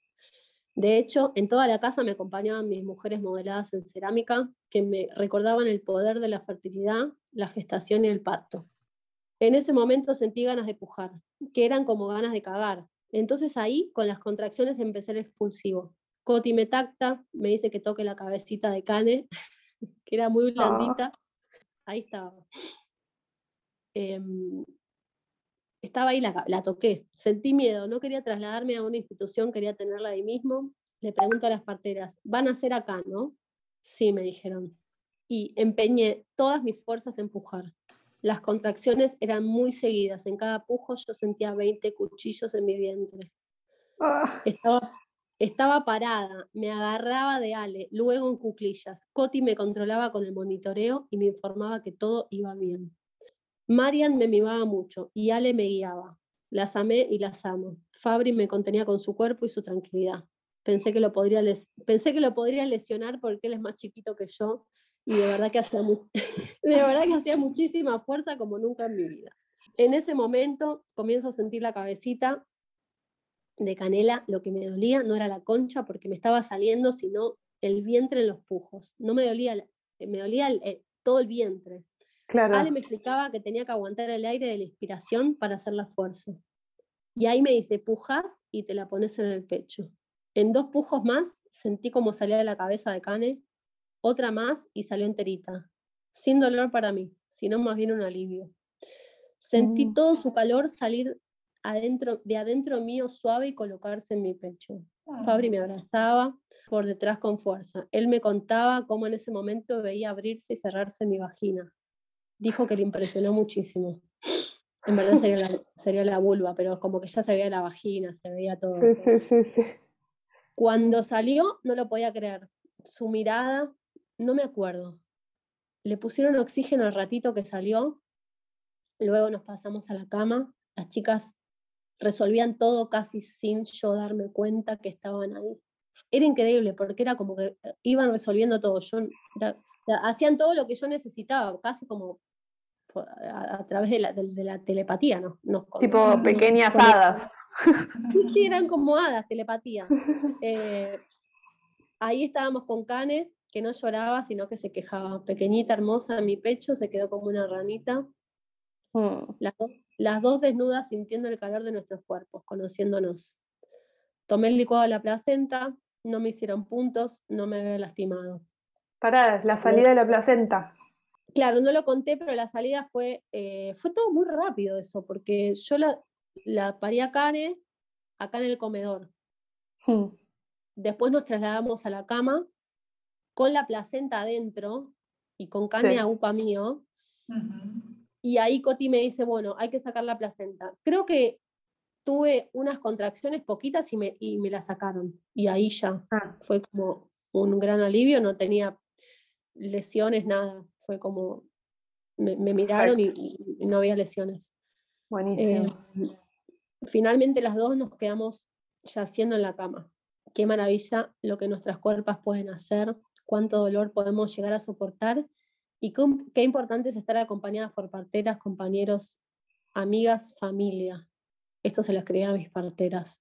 De hecho, en toda la casa me acompañaban mis mujeres modeladas en cerámica que me recordaban el poder de la fertilidad, la gestación y el parto. En ese momento sentí ganas de pujar, que eran como ganas de cagar. Entonces ahí, con las contracciones, empecé el expulsivo. Coti me tacta, me dice que toque la cabecita de Cane, que era muy blandita. Ahí estaba. Em, estaba ahí, la, toqué. Sentí miedo, no quería trasladarme a una institución, quería tenerla ahí mismo. Le pregunto a las parteras, ¿van a ser acá, no? Sí, me dijeron. Y empeñé todas mis fuerzas en pujar. Las contracciones eran muy seguidas. En cada pujo yo sentía 20 cuchillos en mi vientre. Ah, Estaba, estaba parada, me agarraba de Ale, luego en cuclillas. Coti me controlaba con el monitoreo y me informaba que todo iba bien. Marian me mimaba mucho y Ale me guiaba. Las amé y las amo. Fabri me contenía con su cuerpo y su tranquilidad. Pensé que lo podría, les- pensé que lo podría lesionar porque él es más chiquito que yo y de verdad que hacía, de verdad que hacía muchísima fuerza como nunca en mi vida. En ese momento comienzo a sentir la cabecita de canela, lo que me dolía no era la concha porque me estaba saliendo, sino el vientre en los pujos. No me dolía, me dolía eh, todo el vientre. Claro. Ale me explicaba que tenía que aguantar el aire de la inspiración para hacer la fuerza. Y ahí me dice, pujas y te la pones en el pecho. En dos pujos más sentí como salía de la cabeza de Cane, otra más y salió enterita. Sin dolor para mí, sino más bien un alivio. Sentí Mm. todo su calor salir adentro, de adentro mío suave y colocarse en mi pecho. Fabri me abrazaba por detrás con fuerza. Él me contaba cómo en ese momento veía abrirse y cerrarse mi vagina. Dijo que le impresionó muchísimo. En verdad sería la, sería la vulva, pero como que ya se veía la vagina, se veía todo. Sí, sí, sí, sí. Cuando salió, no lo podía creer. Su mirada, no me acuerdo. Le pusieron oxígeno al ratito que salió. Luego nos pasamos a la cama. Las chicas resolvían todo casi sin yo darme cuenta que estaban ahí. Era increíble porque era como que iban resolviendo todo. Yo, era- hacían todo lo que yo necesitaba, casi como a, través de la, telepatía, ¿no? tipo pequeñas hadas. Sí, sí, eran como hadas, telepatía. Eh, ahí estábamos con Cane, que no lloraba, sino que se quejaba. Pequeñita, hermosa, en mi pecho, se quedó como una ranita. Mm. Las, dos desnudas sintiendo el calor de nuestros cuerpos, conociéndonos. Tomé el licuado de la placenta, no me hicieron puntos, no me había lastimado. Pará, la salida de la placenta. Claro, no lo conté, pero la salida fue, eh, fue todo muy rápido eso, porque yo la, la parí a Cane acá en el comedor. Hmm. Después nos trasladamos a la cama con la placenta adentro y con Cane a UPA mío. Y ahí Coti me dice, bueno, hay que sacar la placenta. Creo que tuve unas contracciones poquitas y me, y me la sacaron. Y ahí ya ah. fue como un gran alivio, no tenía lesiones, nada. Fue como, me, miraron y, no había lesiones. Buenísimo. Eh, finalmente las dos nos quedamos yaciendo en la cama. Qué maravilla lo que nuestras cuerpos pueden hacer, cuánto dolor podemos llegar a soportar y qué importante es estar acompañadas por parteras, compañeros, amigas, familia. Esto se lo escribí a mis parteras.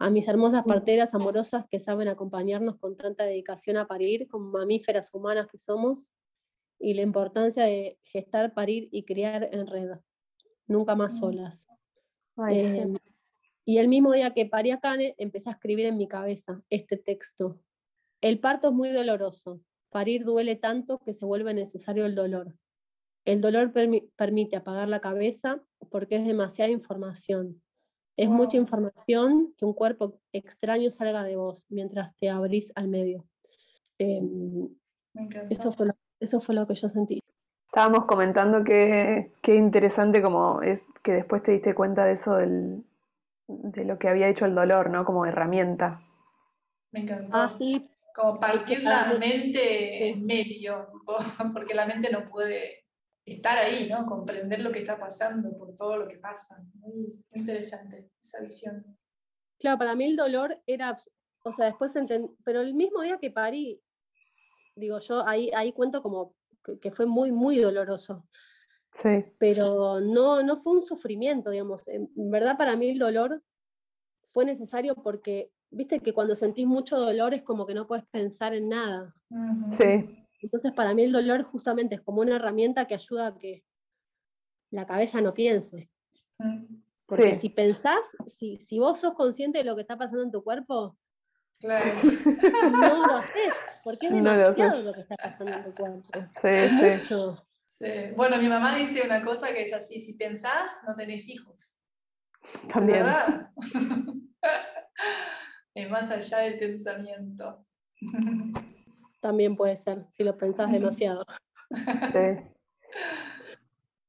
A mis hermosas parteras amorosas que saben acompañarnos con tanta dedicación a parir, como mamíferas humanas que somos, y la importancia de gestar, parir y criar en red, nunca más mm. solas. Em, y el mismo día que parí a Cane, empecé a escribir en mi cabeza este texto. El parto es muy doloroso. Parir duele tanto que se vuelve necesario el dolor. El dolor permite apagar la cabeza porque es demasiada información. Es mucha información que un cuerpo extraño salga de vos mientras te abrís al medio. Em, eso, fue lo, eso fue lo que yo sentí. Estábamos comentando que, qué interesante como es que después te diste cuenta de eso del, de lo que había hecho el dolor, ¿no? Como herramienta. Me encantó. Ah, sí. Como partir la mente en medio, porque la mente no puede estar ahí, ¿no? Comprender lo que está pasando por todo lo que pasa. Muy, interesante esa visión. Claro, para mí el dolor era, o sea, después entendí, pero el mismo día que parí, digo yo, ahí, ahí cuento como que, fue muy, muy doloroso. Sí. Pero no, no fue un sufrimiento, digamos. En verdad para mí el dolor fue necesario porque, viste que cuando sentís mucho dolor es como que no puedes pensar en nada. Sí. Entonces para mí el dolor justamente es como una herramienta que ayuda a que la cabeza no piense. Porque si pensás, si, si vos sos consciente de lo que está pasando en tu cuerpo, Claro. No lo haces, porque es demasiado lo, que está pasando en tu cuerpo. Sí, sí. Bueno, mi mamá dice una cosa que es así, si pensás, no tenés hijos. También. es más allá del pensamiento. También puede ser, si lo pensás demasiado. Sí.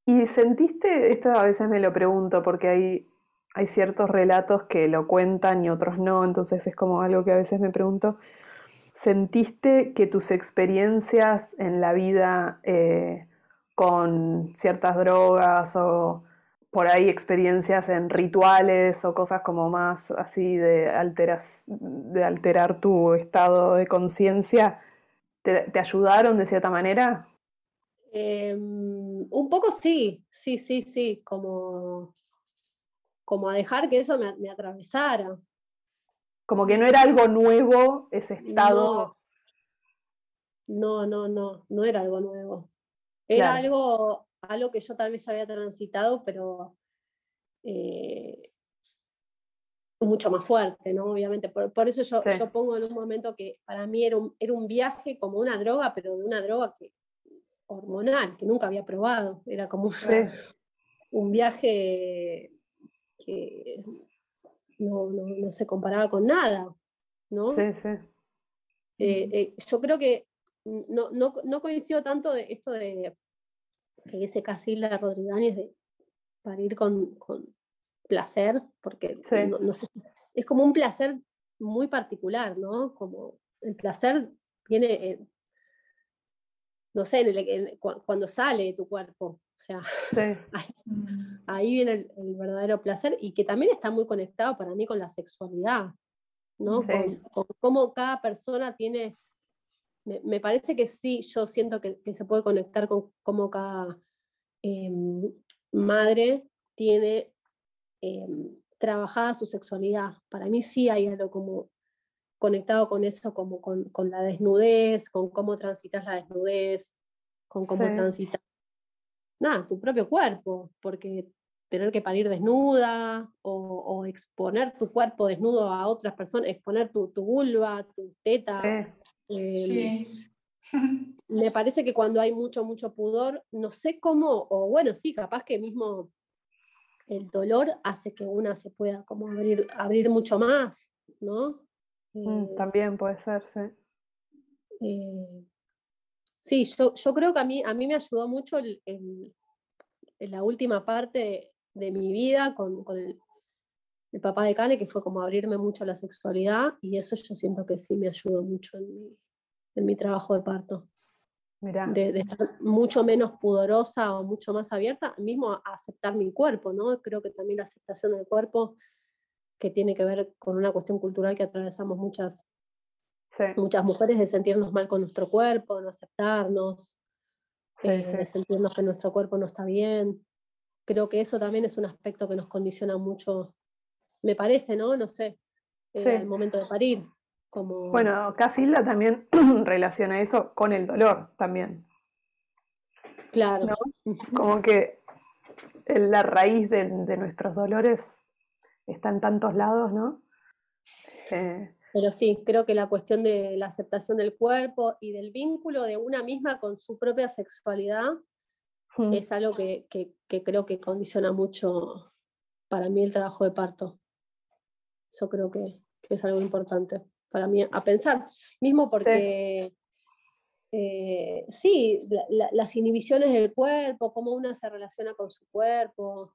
¿Y sentiste, esto a veces me lo pregunto, porque hay hay ciertos relatos que lo cuentan y otros no, entonces es como algo que a veces me pregunto. ¿Sentiste que tus experiencias en la vida eh, con ciertas drogas o por ahí experiencias en rituales o cosas como más así de, alteras, de alterar tu estado de conciencia, ¿te, ayudaron de cierta manera? Em, un poco sí, sí, sí, sí, como como a dejar que eso me, atravesara. Como que no era algo nuevo ese estado. No, no, no, no, era algo nuevo. Era algo, algo que yo tal vez ya había transitado, pero eh, mucho más fuerte, ¿no? Obviamente. Por, eso yo, yo, pongo en un momento que para mí era un, era un viaje como una droga, pero de una droga que, hormonal, que nunca había probado. Era como un viaje que no, se comparaba con nada, ¿no? Sí, sí. Eh, eh, yo creo que no, no, coincido tanto de esto de que dice Casilda Rodríguez de parir con, con placer, porque es como un placer muy particular, ¿no? Como el placer viene, no sé, cuando sale de tu cuerpo, o sea, mm. ahí, viene el, verdadero placer y que también está muy conectado para mí con la sexualidad, ¿no? Con, cómo cada persona tiene, me, parece que sí, yo siento que, se puede conectar con cómo cada, em, madre tiene em, trabajada su sexualidad. Para mí sí hay algo como conectado con eso, como con, la desnudez, con cómo transitas la desnudez, con cómo transitas, nada, tu propio cuerpo, porque tener que parir desnuda o, exponer tu cuerpo desnudo a otras personas, exponer tu, tu vulva, tus tetas. Em, me parece que cuando hay mucho, mucho pudor, no sé cómo, o bueno, sí, capaz que mismo el dolor hace que una se pueda como abrir, abrir mucho más, ¿no? Mm, eh, también puede ser, sí. Eh, sí, yo, yo, creo que a mí, a mí me ayudó mucho en la última parte de mi vida con, con el, papá de Cane, que fue como abrirme mucho a la sexualidad, y eso yo siento que sí me ayudó mucho en mi, en mi trabajo de parto de, estar mucho menos pudorosa o mucho más abierta, mismo a, aceptar mi cuerpo, ¿no? Creo que también la aceptación del cuerpo, que tiene que ver con una cuestión cultural que atravesamos muchas, muchas mujeres, de sentirnos mal con nuestro cuerpo, no aceptarnos, eh, de sentirnos que nuestro cuerpo no está bien. Creo que eso también es un aspecto que nos condiciona mucho, me parece, ¿no? No sé, eh, al momento de parir. Bueno, Casilda también relaciona eso con el dolor también. Claro. Como que la raíz de, nuestros dolores está en tantos lados, ¿no? Eh, Pero sí, creo que la cuestión de la aceptación del cuerpo y del vínculo de una misma con su propia sexualidad es algo que, creo que condiciona mucho para mí el trabajo de parto. Eso creo que es algo importante para mí a pensar, mismo porque sí, eh, las inhibiciones del cuerpo, cómo una se relaciona con su cuerpo,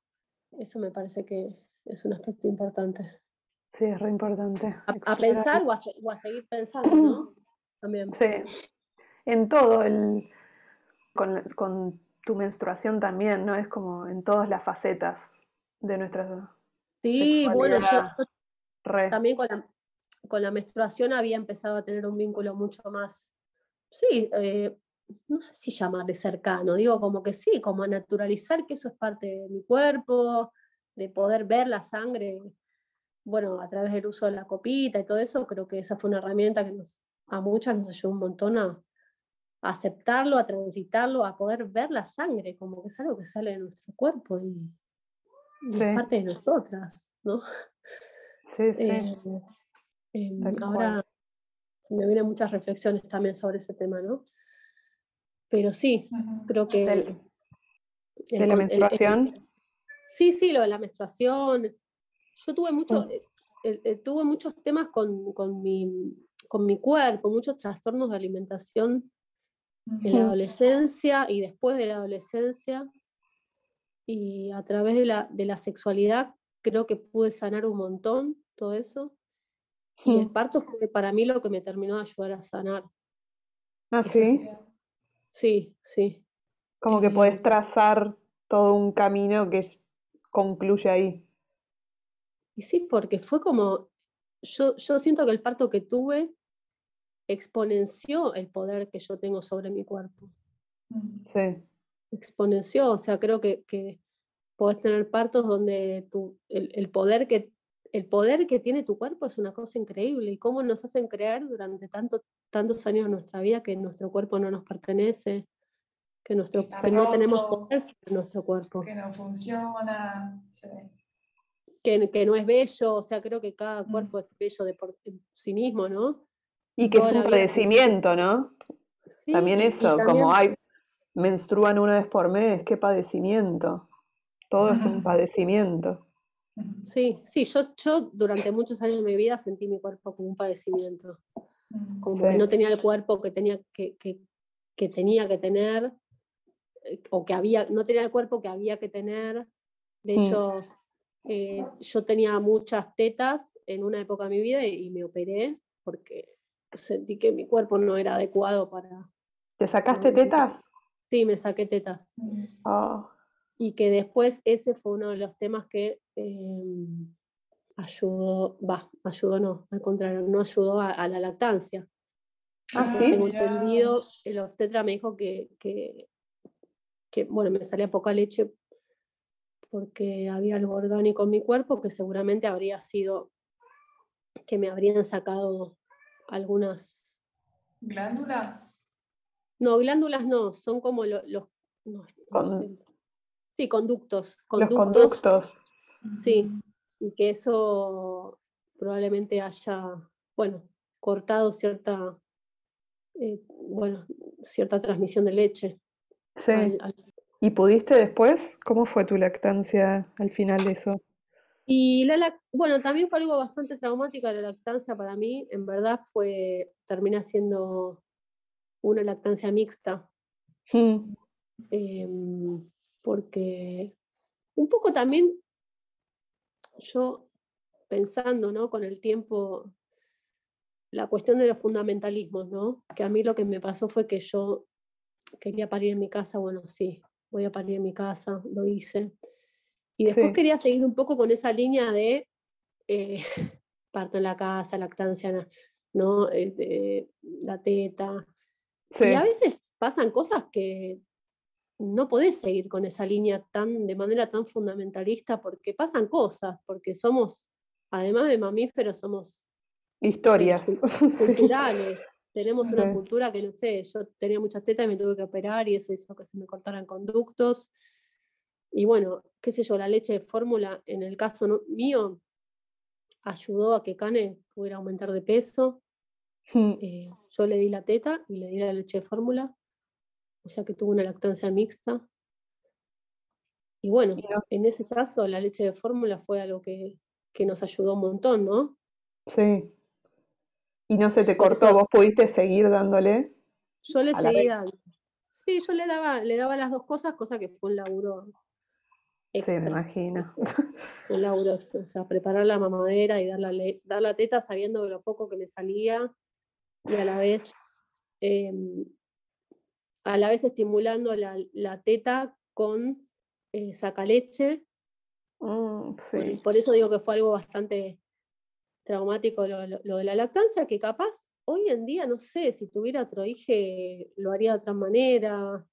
eso me parece que es un aspecto importante. Sí, es re importante. A, pensar o a, seguir pensando, ¿no? También. Sí, en todo, el, con, tu menstruación también, ¿no? Es como en todas las facetas de nuestra Sí, bueno, yo, también con la, con la menstruación había empezado a tener un vínculo mucho más, sí, eh, no sé si llamarle cercano, digo como que sí, como a naturalizar que eso es parte de mi cuerpo, de poder ver la sangre, bueno, a través del uso de la copita y todo eso, creo que esa fue una herramienta que nos, a muchas nos ayudó un montón a, aceptarlo, a transitarlo, a poder ver la sangre, como que es algo que sale de nuestro cuerpo y, es parte de nosotras, ¿no? Sí, sí. Eh, Em, ahora me vienen muchas reflexiones también sobre ese tema, ¿no? Pero sí, creo que... ¿De la menstruación? sí, sí, lo de la menstruación. Yo tuve, mucho, eh, eh, tuve muchos temas con, con, mi, con mi cuerpo, muchos trastornos de alimentación en la adolescencia y después de la adolescencia. Y a través de la, de la sexualidad creo que pude sanar un montón todo eso. Y el parto fue para mí lo que me terminó de ayudar a sanar. Ah, sí. Sí, sí. Como que podés trazar todo un camino que concluye ahí. Y sí, porque fue como, yo, yo siento que el parto que tuve exponenció el poder que yo tengo sobre mi cuerpo. Mm. Sí. Exponenció, o sea, creo que, que podés tener partos donde tu, el, el, poder que el poder que tiene tu cuerpo es una cosa increíble y cómo nos hacen creer durante tanto, tantos años de nuestra vida que nuestro cuerpo no nos pertenece, que, nuestro, no tenemos poder sobre nuestro cuerpo. Que no funciona. Que, que, no es bello, o sea, creo que cada mm. cuerpo es bello de por sí mismo, ¿no? Y que es un padecimiento, ¿no? también eso, como hay, menstruan una vez por mes, qué padecimiento. Todo es un padecimiento. Sí, sí, yo, yo durante muchos años de mi vida sentí mi cuerpo como un padecimiento, como que no tenía el cuerpo que tenía que, que, tenía que tener, eh, o que había, no tenía el cuerpo que había que tener. De mm. hecho, eh, yo tenía muchas tetas en una época de mi vida y, me operé porque sentí que mi cuerpo no era adecuado para... ¿Te sacaste tetas? Sí, me saqué tetas. Oh y que después ese fue uno de los temas que em, ayudó, va, ayudó no, al contrario, no ayudó a, la lactancia. Ah, sí. Tengo entendido, el obstetra me dijo que, que, que, bueno, me salía poca leche porque había algo orgánico en mi cuerpo que seguramente habría sido que me habrían sacado algunas glándulas. No, glándulas no, son como los, sí, conductos, conductos. Los conductos. Sí, y que eso probablemente haya, bueno, cortado cierta, eh, bueno, cierta transmisión de leche. Sí. ¿Y pudiste después? ¿Cómo fue tu lactancia al final de eso? Y la, bueno, también fue algo bastante traumático la lactancia para mí. En verdad fue, termina siendo una lactancia mixta. Mm. Em, porque un poco también yo pensando, ¿no? Con el tiempo, la cuestión de los fundamentalismos, ¿no? Que a mí lo que me pasó fue que yo quería parir en mi casa, bueno, sí, voy a parir en mi casa, lo hice. Y después quería seguir un poco con esa línea de eh, parto en la casa, lactancia, ¿no? Eh, la teta. Y a veces pasan cosas que no podés seguir con esa línea tan, de manera tan fundamentalista porque pasan cosas, porque somos, además de mamíferos, somos historias culturales. Tenemos una cultura que no sé, yo tenía muchas tetas y me tuve que operar y eso hizo que se me cortaran conductos. Y bueno, qué sé yo, la leche de fórmula, en el caso mío, ayudó a que Cane pudiera aumentar de peso. Hmm. Eh, yo le di la teta y le di la leche de fórmula o sea que tuvo una lactancia mixta. Y bueno, en ese caso la leche de fórmula fue algo que, nos ayudó un montón, ¿no? Sí. Y no se te cortó, vos pudiste seguir dándole. Yo le seguía dando. Sí, yo le daba, le daba las dos cosas, cosa que fue un laburo. Sí, me imagino. Un laburo extra, o sea, preparar la mamadera y dar la, dar la teta sabiendo lo poco que me salía y a la vez em, a la vez estimulando la, teta con eh, sacaleche. Mm, por eso digo que fue algo bastante traumático lo, de la lactancia, que capaz hoy en día, no sé, si tuviera otro hijo lo haría de otra manera.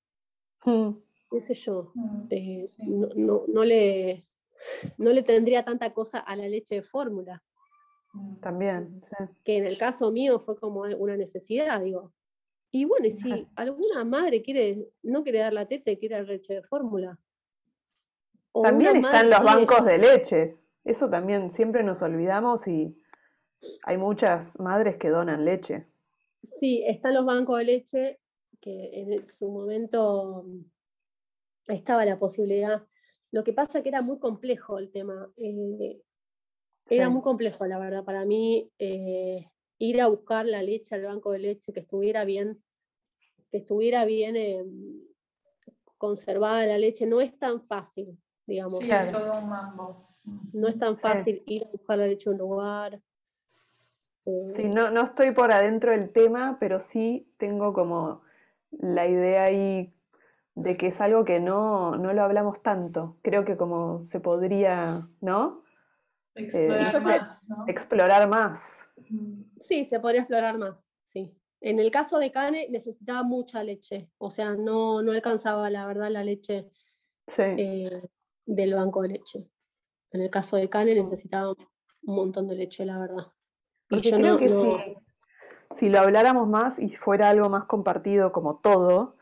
Mm. qué sé yo. Mm, eh, no, le, no le tendría tanta cosa a la leche de fórmula. También. Que en el caso mío fue como una necesidad, digo. Y bueno, si alguna madre quiere, no quiere dar la teta y quiere leche de fórmula. También están los bancos de leche. Eso también siempre nos olvidamos y hay muchas madres que donan leche. Sí, están los bancos de leche que en su momento estaba la posibilidad. Lo que pasa es que era muy complejo el tema. Eh, era muy complejo, la verdad, para mí. Eh, ir a buscar la leche al banco de leche, que estuviera bien, que estuviera bien em, conservada la leche, no es tan fácil, digamos. Sí, es todo un mambo. No es tan fácil ir a buscar la leche en un lugar. sí, eh, no, no estoy por adentro del tema, pero sí tengo como la idea ahí de que es algo que no, no lo hablamos tanto. Creo que como se podría, ¿no? Explorar, eh, más, ¿no? explorar más. Sí, se podría explorar más, sí. En el caso de Cane necesitaba mucha leche, o sea, no, no alcanzaba la verdad la leche eh, del banco de leche. En el caso de Cane necesitaba un montón de leche, la verdad. Porque yo creo que Si, si lo habláramos más y fuera algo más compartido como todo,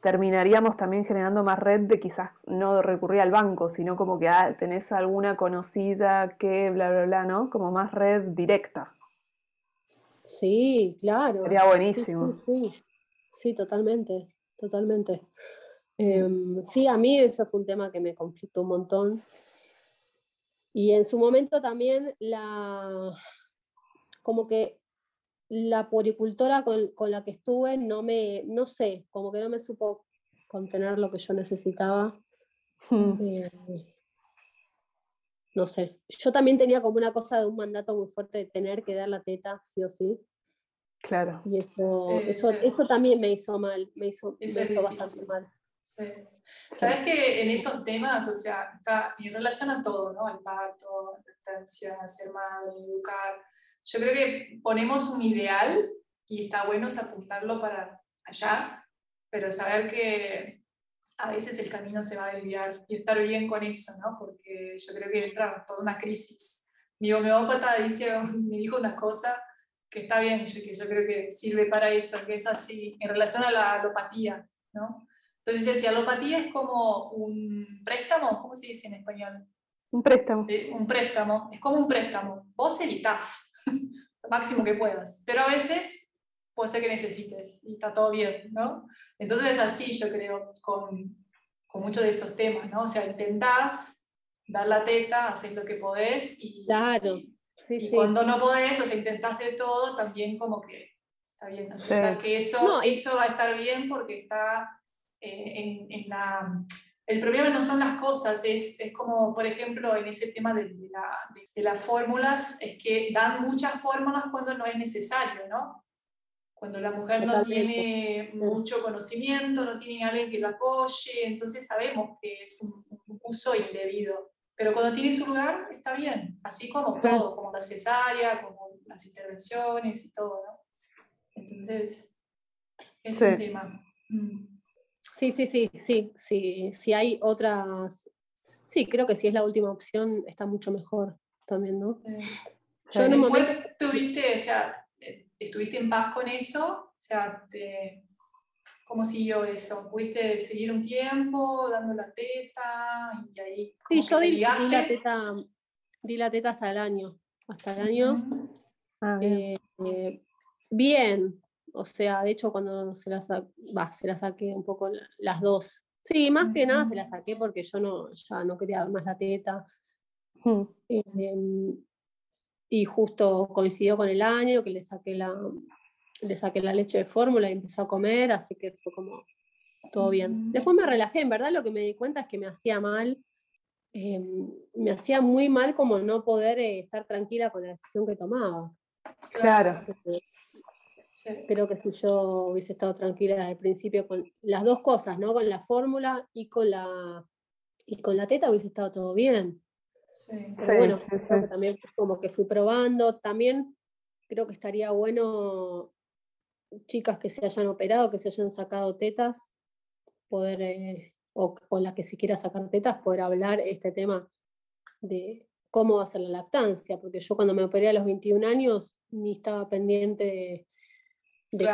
terminaríamos también generando más red de quizás no recurrir al banco, sino como que ah, tenés alguna conocida que bla, bla, bla, ¿no? Como más red directa. Sí, claro. Sería buenísimo. Sí, sí, totalmente, totalmente. Em, sí, a mí eso fue un tema que me conflictó un montón. Y en su momento también la, como que la poricultora con, la que estuve no me, no sé, como que no me supo contener lo que yo necesitaba. Hmm. Eh, no sé. Yo también tenía como una cosa de un mandato muy fuerte de tener que dar la teta, sí o sí. Claro. Y eso, eso, también me hizo mal, me hizo, bastante mal. Sí. Sabes que en esos temas, o sea, está en relación a todo, ¿no? El parto, la estancia, ser madre, educar. Yo creo que ponemos un ideal y está bueno apuntarlo para allá, pero saber que a veces el camino se va a desviar y estar bien con eso, ¿no? Porque yo creo que entra toda una crisis. Mi homeópata dice, me dijo una cosa que está bien, yo, que yo creo que sirve para eso, que es así, en relación a la alopatía, ¿no? Entonces, si alopatía es como un préstamo, ¿cómo se dice en español? Un préstamo. Eh, un préstamo, es como un préstamo. Vos evitás lo máximo que puedas, pero a veces puede ser que necesites y está todo bien, ¿no? Entonces es así, yo creo, con, con muchos de esos temas, ¿no? O sea, intentás dar la teta, haces lo que podés y, claro. y cuando no podés, o sea, intentás de todo, también como que está bien, aceptar que eso, eso va a estar bien porque está eh, en, la... El problema no son las cosas, es, es como, por ejemplo, en ese tema de, la, de, las fórmulas, es que dan muchas fórmulas cuando no es necesario, ¿no? Cuando la mujer no tiene mucho conocimiento, no tiene alguien que la apoye, entonces sabemos que es un, uso indebido. Pero cuando tiene su lugar, está bien, así como todo, como la cesárea, como las intervenciones y todo, ¿no? Entonces, es un tema. Mm. Sí, sí, sí, sí, sí. Si hay otras. Sí, creo que si es la última opción, está mucho mejor también, ¿no? Yo en Después tuviste, o sea, estuviste en paz con eso, o sea, ¿cómo siguió eso? ¿Pudiste seguir un tiempo dando la teta y ahí? Sí, yo di, la teta, di la teta hasta el año, hasta el año. Ah, bien. Eh, eh, bien, o sea, de hecho cuando se la, se la saqué un poco las dos. Sí, más que nada se la saqué porque yo no, ya no quería más la teta. Em, y justo coincidió con el año que le saqué la, le saqué la leche de fórmula y empezó a comer, así que fue como todo bien. Después me relajé, en verdad lo que me di cuenta es que me hacía mal, em, me hacía muy mal como no poder eh, estar tranquila con la decisión que tomaba. Claro. Creo que si yo hubiese estado tranquila al principio con las dos cosas, ¿no? Con la fórmula y con la, y con la teta hubiese estado todo bien. Sí, bueno, también como que fui probando. También creo que estaría bueno chicas que se hayan operado, que se hayan sacado tetas, poder, eh, o con las que se quiera sacar tetas, poder hablar este tema de cómo va a ser la lactancia, porque yo cuando me operé a los 21 años ni estaba pendiente de de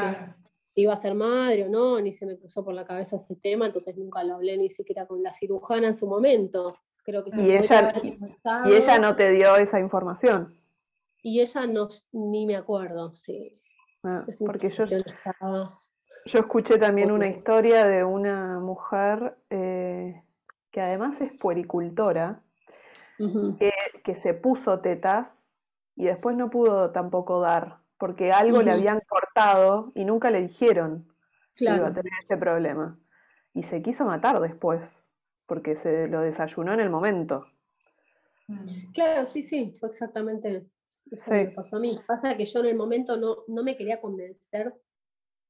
que iba a ser madre o no, ni se me cruzó por la cabeza ese tema, entonces nunca lo hablé ni siquiera con la cirujana en su momento. Creo que y, ella, y ella no te dio esa información. Y ella no, ni me acuerdo, sí. Ah, porque yo, yo escuché también una historia de una mujer eh, que además es puericultora, que, que se puso tetas y después no pudo tampoco dar porque algo le habían cortado y nunca le dijeron que iba a tener ese problema. Y se quiso matar después, porque se lo desayunó en el momento. Mm. Claro, sí, sí, fue exactamente eso que pasó a mí. Pasa que yo en el momento no, no me quería convencer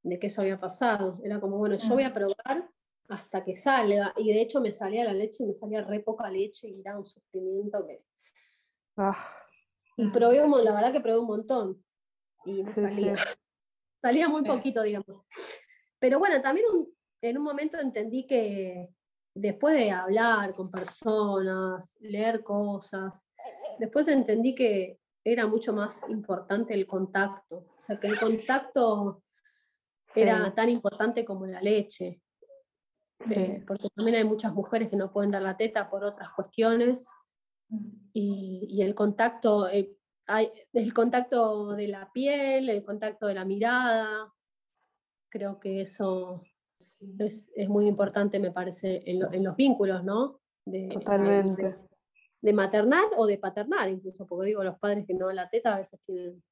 de que eso había pasado. Era como, bueno, yo voy a mm. probar hasta que salga. Y de hecho me salía la leche y me salía re poca leche y era un sufrimiento que... Ah. Y probé, la verdad que probé un montón y no salía. Salía muy poquito, digamos. Pero bueno, también en un momento entendí que después de hablar con personas, leer cosas, después entendí que era mucho más importante el contacto. O sea, que el contacto era tan importante como la leche. Eh, porque también hay muchas mujeres que no pueden dar la teta por otras cuestiones. Mm. Y, y el contacto, eh, hay el contacto de la piel, el contacto de la mirada. Creo que eso es, muy importante, me parece, en, los vínculos, ¿no? De, Totalmente. De, maternal o de paternal, incluso, porque digo, los padres que no la teta a veces tienen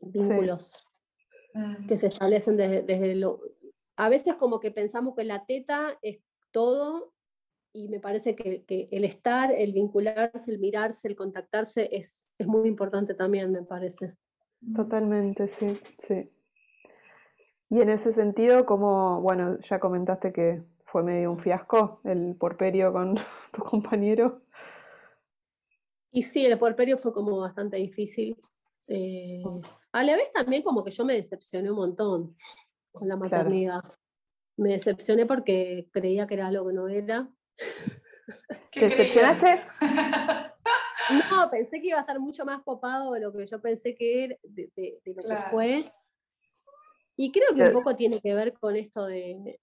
vínculos mm. que se establecen desde, desde lo... A veces como que pensamos que la teta es todo y me parece que, el estar, el vincularse, el mirarse, el contactarse es, es muy importante también, me parece. Totalmente, sí, sí. Y en ese sentido, como, bueno, ya comentaste que fue medio un fiasco el porperio con tu compañero. Y sí, el porperio fue como bastante difícil. Eh, a la vez también como que yo me decepcioné un montón con la maternidad. me decepcioné porque creía que era algo que no era. ¿Te decepcionaste? No, pensé que iba a estar mucho más copado de lo que yo pensé que era, de, lo que fue. Y creo que un poco tiene que ver con esto de,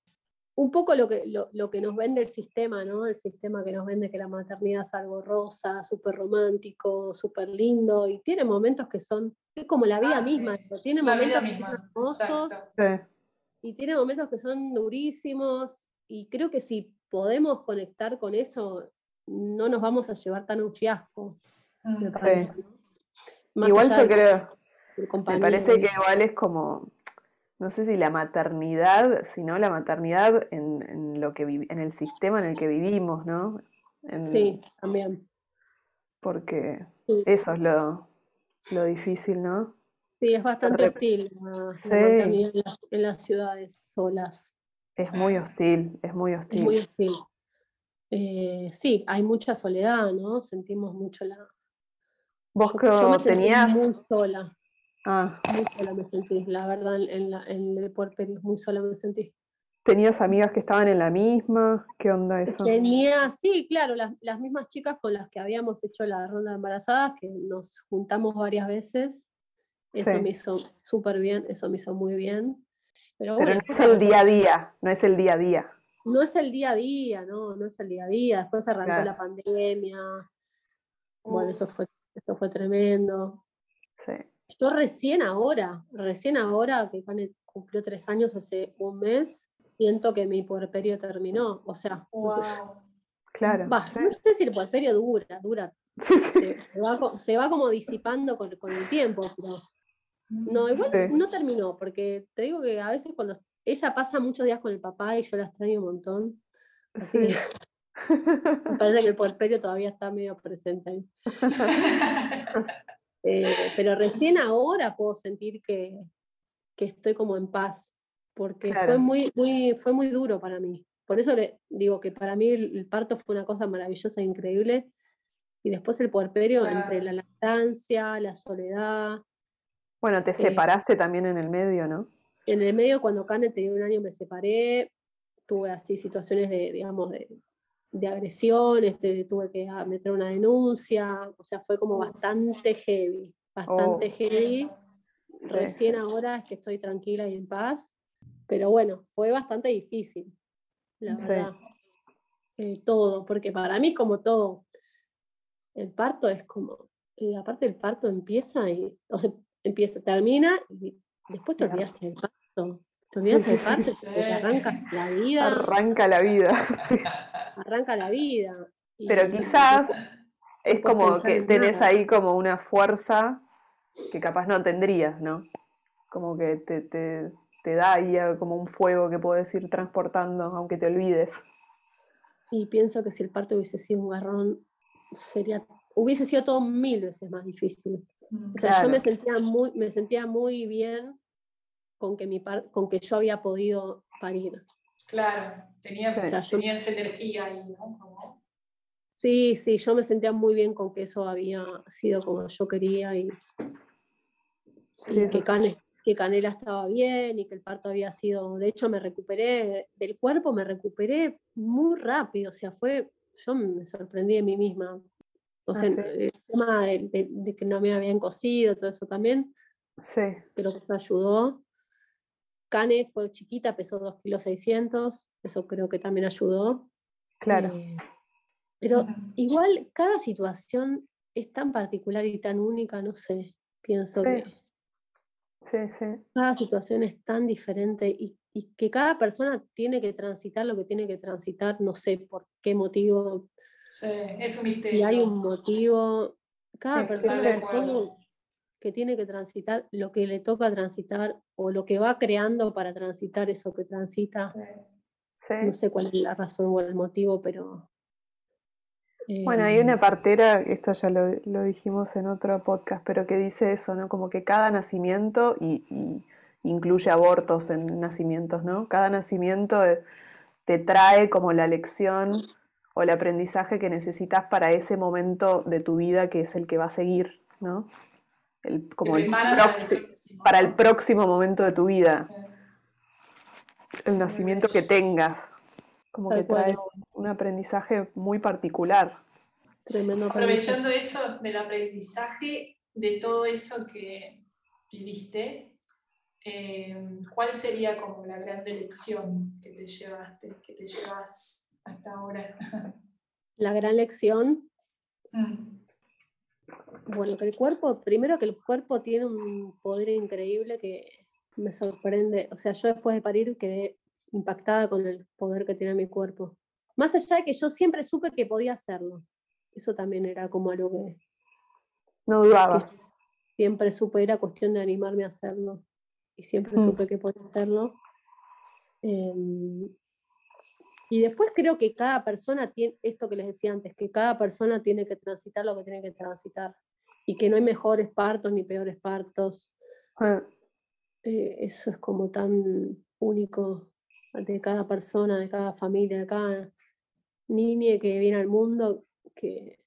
un poco lo que, lo, que nos vende el sistema, ¿no? El sistema que nos vende que la maternidad es algo rosa, súper romántico, súper lindo, y tiene momentos que son, es como la vida ah, misma, tiene momentos que son hermosos, y tiene momentos que son durísimos, y creo que si podemos conectar con eso, no nos vamos a llevar tan un fiasco. Mm, igual yo creo, me parece que igual es como no sé si la maternidad, sino la maternidad en, lo que en el sistema en el que vivimos, ¿no? sí, también. Porque eso es lo, difícil, ¿no? Sí, es bastante hostil la, maternidad en las, ciudades solas. Es muy hostil, es muy hostil. Es muy hostil. Eh, sí, hay mucha soledad, ¿no? Sentimos mucho la... Vos que tenías... Muy sola. Ah. Muy sola me sentí, la verdad, en, el puerperio, muy sola me sentí. ¿Tenías amigas que estaban en la misma? ¿Qué onda eso? Tenía, sí, claro, las, mismas chicas con las que habíamos hecho la ronda de embarazadas, que nos juntamos varias veces. Eso me hizo súper bien, eso me hizo muy bien. Pero, no es el día a día, no es el día a día. No es el día a día, no, no es el día a día. Después arrancó la pandemia. Bueno, eso fue, eso fue tremendo. Sí. Yo recién ahora, recién ahora que cumplió tres años hace un mes, siento que mi puerperio terminó. O sea, claro. no sé si el puerperio dura, dura. Se, va, como disipando con, el tiempo, pero no, igual no terminó, porque te digo que a veces cuando ella pasa muchos días con el papá y yo la extraño un montón. Así que me parece que el puerperio todavía está medio presente ahí. Eh, pero recién ahora puedo sentir que, estoy como en paz, porque fue, muy, muy, fue muy duro para mí. Por eso le digo que para mí el, parto fue una cosa maravillosa e increíble. Y después el puerperio entre la lactancia, la soledad. Bueno, te eh, separaste también en el medio, ¿no? En el medio, cuando Cane tenía un año, me separé. Tuve así situaciones de, digamos, de, de agresiones, tuve que ah, meter una denuncia, o sea, fue como bastante heavy, bastante oh, heavy. Recién ahora es que estoy tranquila y en paz, pero bueno, fue bastante difícil, la verdad. Eh, todo, porque para mí es como todo. El parto es como, la parte del parto empieza y, o sea, empieza, termina y después te olvidas del parto. Te olvidas arranca la vida. Arranca la vida. arranca la vida. Pero quizás es como que tenés ahí como una fuerza que capaz no tendrías, ¿no? Como que te, te, da ahí como un fuego que puedes ir transportando, aunque te olvides. Y pienso que si el parto hubiese sido un garrón, sería, hubiese sido todo mil veces más difícil. O sea, yo me sentía muy, me sentía muy bien con que, mi con que yo había podido parir. Claro, tenía, esa energía ahí, ¿no? Sí, sí, yo me sentía muy bien con que eso había sido como yo quería y, que, Canela estaba bien y que el parto había sido, de hecho me recuperé del cuerpo, me recuperé muy rápido, o sea, fue, yo me sorprendí de mí misma. O ah, sea, el tema de, que no me habían cosido, todo eso también, sí. pero que eso ayudó. Cane fue chiquita, pesó 2 kilos 600, eso creo que también ayudó. Claro. Eh, pero igual cada situación es tan particular y tan única, no sé, pienso que sí, sí. cada situación es tan diferente y, que cada persona tiene que transitar lo que tiene que transitar, no sé por qué motivo. Sí, es un misterio. Y hay un motivo, cada persona que tiene que transitar lo que le toca transitar o lo que va creando para transitar eso que transita. No sé cuál es la razón o el motivo, pero... bueno, hay una eh, partera, esto ya lo, dijimos en otro podcast, pero que dice eso, ¿no? Como que cada nacimiento, y, incluye abortos en nacimientos, ¿no? Cada nacimiento eh, te trae como la lección o el aprendizaje que necesitas para ese momento de tu vida que es el que va a seguir, ¿no? Como el para el próximo momento de tu vida. el nacimiento que tengas. Como que trae un aprendizaje muy particular. Aprovechando eso del aprendizaje, de todo eso que viviste, eh, ¿cuál sería como la gran lección que te llevaste, que te llevas hasta ahora? La gran lección. Mm. Bueno, que el cuerpo, primero que el cuerpo tiene un poder increíble que me sorprende. O sea, yo después de parir quedé impactada con el poder que tiene mi cuerpo. Más allá de que yo siempre supe que podía hacerlo. Eso también era como algo que... No dudabas. Siempre supe, era cuestión de animarme a hacerlo. Y siempre mm. supe que podía hacerlo. Em, y después creo que cada persona tiene, esto que les decía antes, que cada persona tiene que transitar lo que tiene que transitar. Y que no hay mejores partos ni peores partos. Ah. Eh, eso es como tan único de cada persona, de cada familia, de cada niña que viene al mundo, que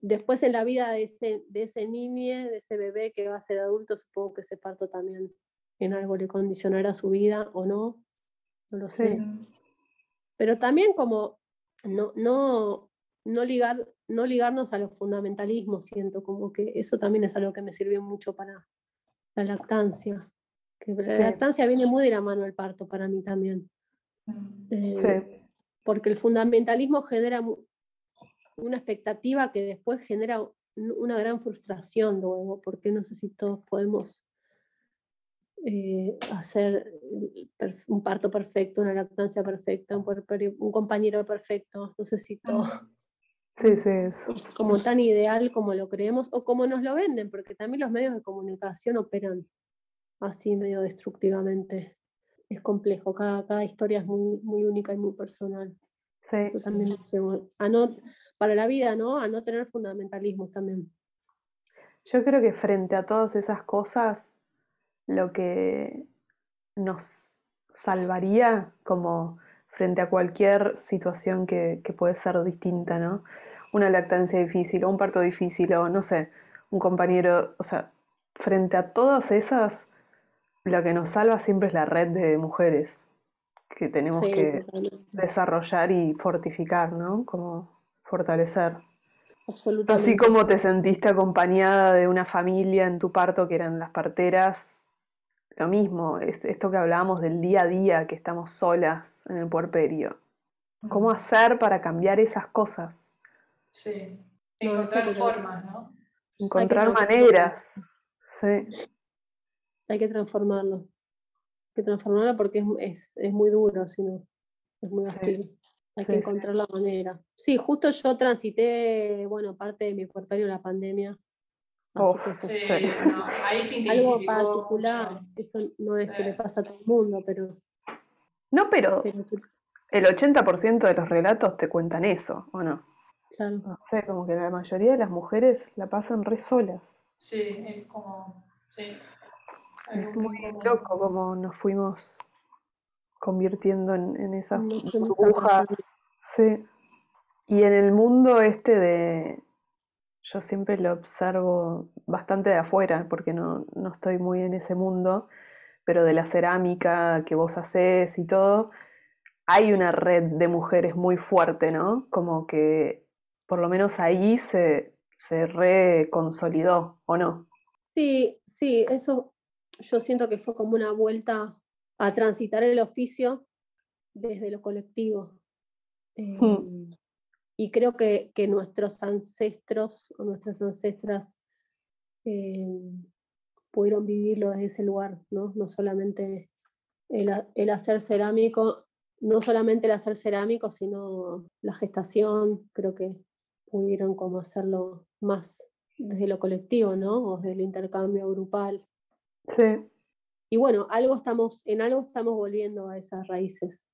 después en la vida de ese, de ese niño, de ese bebé que va a ser adulto, supongo que ese parto también en algo le condicionará su vida o no, no lo sé. Pero también como no, no, no, ligar, no ligarnos a los fundamentalismos, siento como que eso también es algo que me sirvió mucho para la lactancia. Que la lactancia viene muy de la mano del parto para mí también. Mm. Eh, porque el fundamentalismo genera una expectativa que después genera una gran frustración luego, porque no sé si todos podemos eh, hacer un parto perfecto, una lactancia perfecta, un, compañero perfecto, no sé si todo. Sí, sí, es. Como tan ideal como lo creemos o como nos lo venden, porque también los medios de comunicación operan así medio destructivamente. Es complejo, cada, cada historia es muy, muy única y muy personal. Sí. También, a no, para la vida, ¿no? A no tener fundamentalismo también. Yo creo que frente a todas esas cosas, lo que nos salvaría como frente a cualquier situación que, que, puede ser distinta, ¿no? Una lactancia difícil o un parto difícil o no sé, un compañero, o sea, frente a todas esas, lo que nos salva siempre es la red de mujeres que tenemos que desarrollar y fortificar, ¿no? Como fortalecer. Absolutamente. Así como te sentiste acompañada de una familia en tu parto, que eran las parteras, lo mismo, esto que hablábamos del día a día, que estamos solas en el puerperio. ¿Cómo hacer para cambiar esas cosas? Sí, encontrar formas, ¿no? Encontrar maneras. Sí. Hay que transformarlo. Hay que transformarlo porque es, es, muy duro, si no, es muy hostil. Hay que encontrar la manera. Sí, justo yo transité, bueno, parte de mi puerperio en la pandemia. Sí, ahí se Algo particular, eso no es que le pasa a todo el mundo, pero... No, pero, el 80% de los relatos te cuentan eso, ¿o no? Claro. No sé, como que la mayoría de las mujeres la pasan re solas. Sí, es como... Sí. Es muy loco como nos fuimos convirtiendo en, esas burbujas. Sí. Y en el mundo este de, yo siempre lo observo bastante de afuera, porque no, no, estoy muy en ese mundo, pero de la cerámica que vos haces y todo, hay una red de mujeres muy fuerte, ¿no? Como que por lo menos ahí se, se reconsolidó, ¿o no? Sí, sí, eso yo siento que fue como una vuelta a transitar el oficio desde lo colectivo. Hmm. Y creo que, nuestros ancestros o nuestras ancestras em, pudieron vivirlo desde ese lugar, ¿no? No solamente el, hacer cerámico, no solamente el hacer cerámico, sino la gestación, creo que pudieron como hacerlo más desde lo colectivo, ¿no? O desde el intercambio grupal. Sí. Y bueno, algo estamos, en algo estamos volviendo a esas raíces.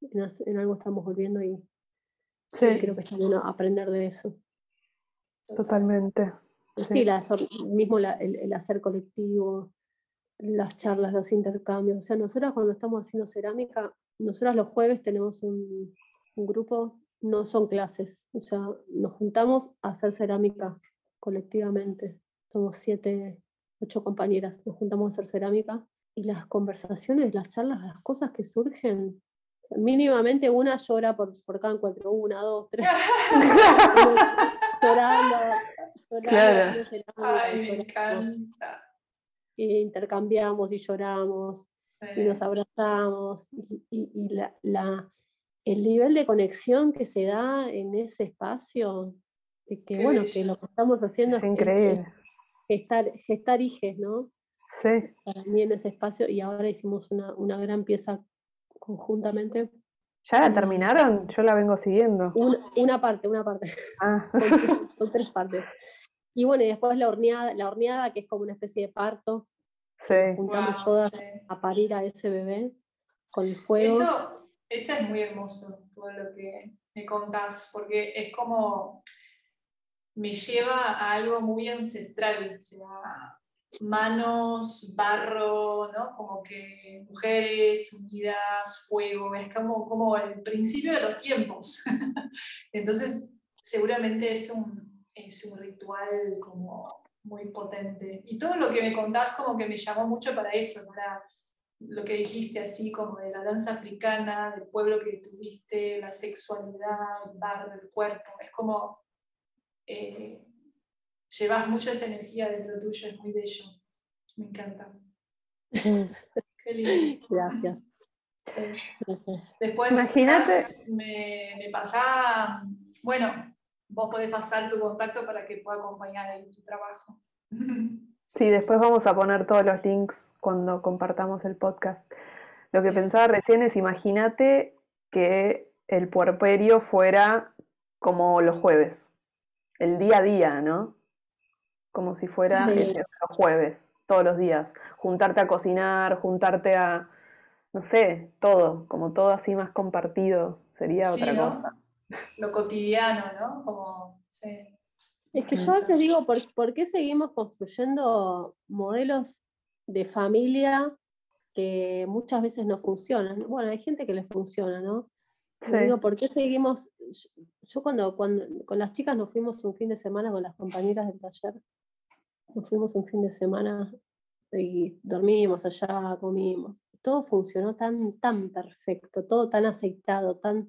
En, algo estamos volviendo y sí. creo que está bueno aprender de eso. Totalmente. Sí, mismo el, hacer colectivo, las charlas, los intercambios. O sea, nosotros cuando estamos haciendo cerámica, nosotros los jueves tenemos un, un grupo, no son clases, o sea, nos juntamos a hacer cerámica colectivamente. Somos siete, ocho compañeras, nos juntamos a hacer cerámica y las conversaciones, las charlas, las cosas que surgen, mínimamente una llora por, por cada encuentro, una, dos, tres. llorando, llorando. Ay, me encanta. Y intercambiamos y lloramos y nos abrazamos y, la, el nivel de conexión que se da en ese espacio, que bueno, que lo que estamos haciendo es, increíble. gestar, gestar hijes, ¿no? Sí. Para mí en ese espacio y ahora hicimos una, una gran pieza conjuntamente. ¿Ya la terminaron? Yo la vengo siguiendo. Una, parte, una parte. Ah. Son, tres partes. Y bueno, y después la horneada, la horneada, que es como una especie de parto. Sí. Juntamos todas a parir a ese bebé con el fuego. Eso, eso es muy hermoso, todo lo que me contás, porque es como me lleva a algo muy ancestral, o sea, manos, barro, ¿no? Como que mujeres unidas, fuego, es como, como el principio de los tiempos. Entonces, seguramente es un, es un ritual como muy potente. Y todo lo que me contás como que me llamó mucho para eso, para lo que dijiste así como de la danza africana, del pueblo que tuviste, la sexualidad, el barro, el cuerpo, es como... Eh, llevas mucho esa energía dentro tuyo, es muy bello. Me encanta. Qué lindo. Gracias. Después Imagínate. me, me pasa, bueno, vos podés pasar tu contacto para que pueda acompañar en tu trabajo. Sí, después vamos a poner todos los links cuando compartamos el podcast. Lo que pensaba recién es, imagínate que el puerperio fuera como los jueves, el día a día, ¿no? Como si fuera los jueves, todos los días. Juntarte a cocinar, juntarte a, no sé, todo, como todo así más compartido, sería otra cosa. Lo cotidiano, ¿no? Como, sí. Es que yo a veces digo, ¿por, qué seguimos construyendo modelos de familia que muchas veces no funcionan? Bueno, hay gente que les funciona, ¿no? Digo, ¿por qué seguimos? Yo cuando, cuando con las chicas nos fuimos un fin de semana con las compañeras del taller, nos fuimos un fin de semana y dormimos allá, comimos. Todo funcionó tan, tan perfecto, todo tan aceitado, tan...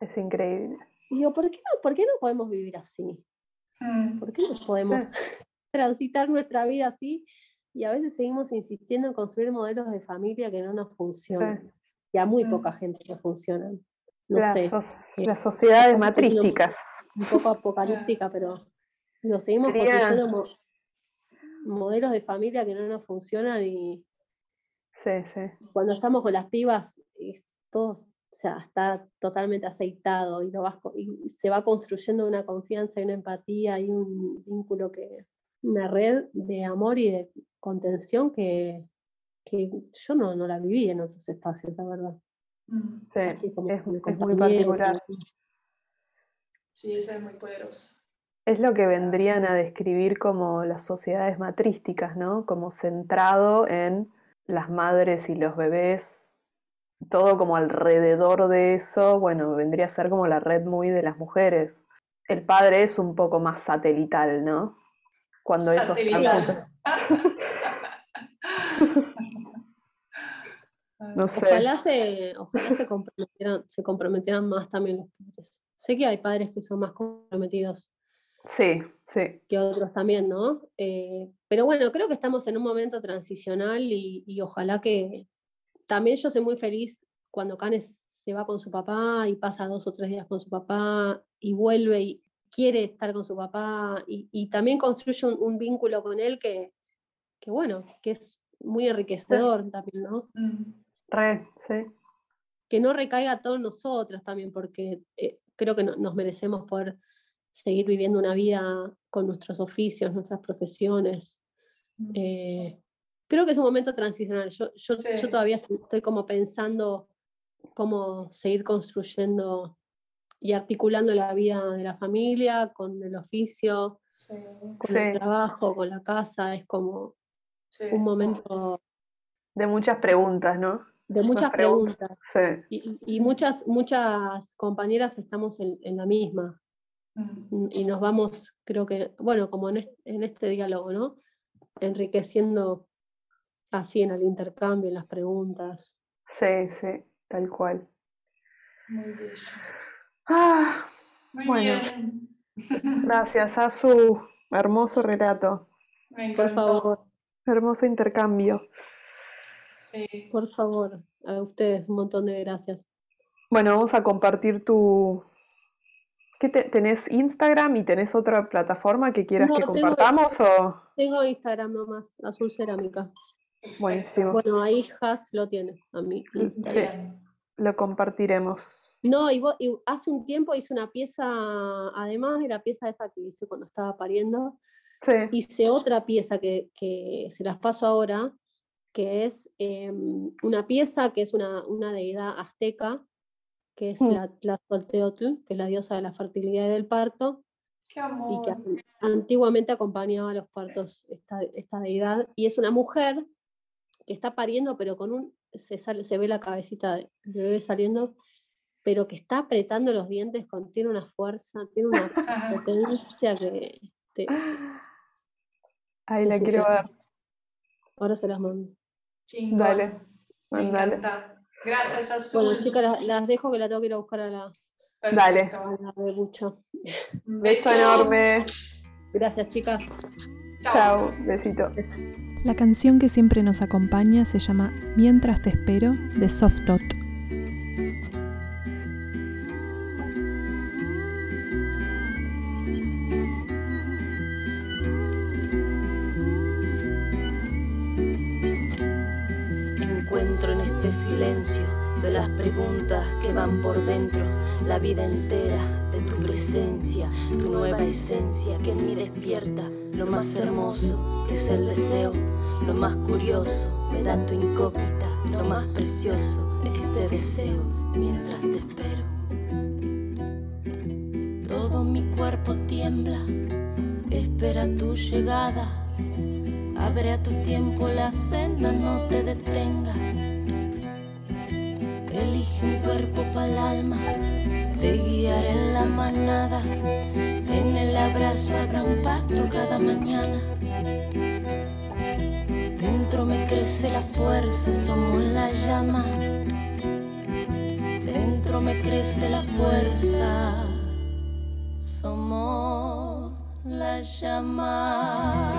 Es increíble. Y digo, ¿por qué no, por qué no podemos vivir así? Mm. ¿Por qué no podemos transitar nuestra vida así? Y a veces seguimos insistiendo en construir modelos de familia que no nos funcionan. Y a muy mm. poca gente que funcionan. No las, sé. las sociedades matrísticas. Un poco apocalíptica, pero lo seguimos construyendo modelos de familia que no nos funcionan y sí, sí. cuando estamos con las pibas todo o sea, está totalmente aceitado y, lo y se va construyendo una confianza y una empatía y un vínculo que, una red de amor y de contención que, que yo no, no la viví en otros espacios, la verdad. Mm. Sí, es, muy particular. Sí, eso es muy poderoso. Es lo que vendrían a describir como las sociedades matrísticas, ¿no? Como centrado en las madres y los bebés, todo como alrededor de eso, bueno, vendría a ser como la red muy de las mujeres. El padre es un poco más satelital, ¿no? Cuando satelital. eso no sé. Ojalá, se, ojalá se, comprometieran, se comprometieran más también los padres. Sé que hay padres que son más comprometidos Sí, sí. Que otros también, ¿no? Eh, pero bueno, creo que estamos en un momento transicional y, ojalá que también yo soy muy feliz cuando Canes se va con su papá y pasa dos o tres días con su papá y vuelve y quiere estar con su papá y, también construye un, vínculo con él que, que, bueno, que es muy enriquecedor también, ¿no? Mm. Re, sí. Que no recaiga a todos nosotros también, porque eh, creo que nos merecemos poder seguir viviendo una vida con nuestros oficios, nuestras profesiones. Mm. Eh, creo que es un momento transicional. Yo, yo, yo, todavía estoy como pensando cómo seguir construyendo y articulando la vida de la familia con el oficio, con el trabajo, con la casa. Es como un momento... De muchas preguntas, ¿no? De muchas preguntas. Y, y, muchas, muchas compañeras estamos en, en la misma. Mm. Y nos vamos, creo que, bueno, como en este, diálogo, ¿no? Enriqueciendo así en el intercambio, en las preguntas. Sí, sí, tal cual. Muy bello. Ah, Muy bueno. bien. gracias a su hermoso relato, Me Por favor, hermoso intercambio. Sí. por favor, a ustedes un montón de gracias. Bueno, vamos a compartir tu... ¿Qué te- tenés Instagram y tenés otra plataforma que quieras No, que tengo- compartamos o Tengo Instagram nomás, Azul Cerámica. buenísimo, Bueno, ahí Has lo tiene, a mí. Instagram. Bien. lo compartiremos. No, y, vos- y hace un tiempo hice una pieza, además de la pieza esa que hice cuando estaba pariendo, Sí, hice otra pieza que, que se las paso ahora, que es em, una pieza que es una, una deidad azteca, que es Mm. la Tlazolteotl, que es la diosa de la fertilidad y del parto, Qué y que amor. an- antiguamente acompañaba a los partos esta, esta deidad, y es una mujer que está pariendo, pero con un, se, sale, se ve la cabecita de- del bebé saliendo, pero que está apretando los dientes, con, tiene una fuerza, tiene una potencia que... te- ahí te la quiero ver. Ahora se las mando. Chingón. Dale, Me mandale. Gracias, Azul. Bueno, chicas, las, las dejo que la tengo que ir a buscar a la, Dale. Perfecto. a la Bucha. Un Beso beso. enorme. Gracias, chicas. Chao, besito. La canción que siempre nos acompaña se llama Mientras te espero de Softot. Tu nueva esencia que en mí despierta lo más hermoso que es el deseo, lo más curioso me da tu incógnita, lo más precioso este deseo mientras te espero. Todo mi cuerpo tiembla, espera tu llegada. Abre a tu tiempo la senda, no te detengas. Elige un cuerpo para el alma, te guiaré en la manada. En el abrazo habrá un pacto cada mañana. Dentro me crece la fuerza, somos la llama. Dentro me crece la fuerza, somos la llama.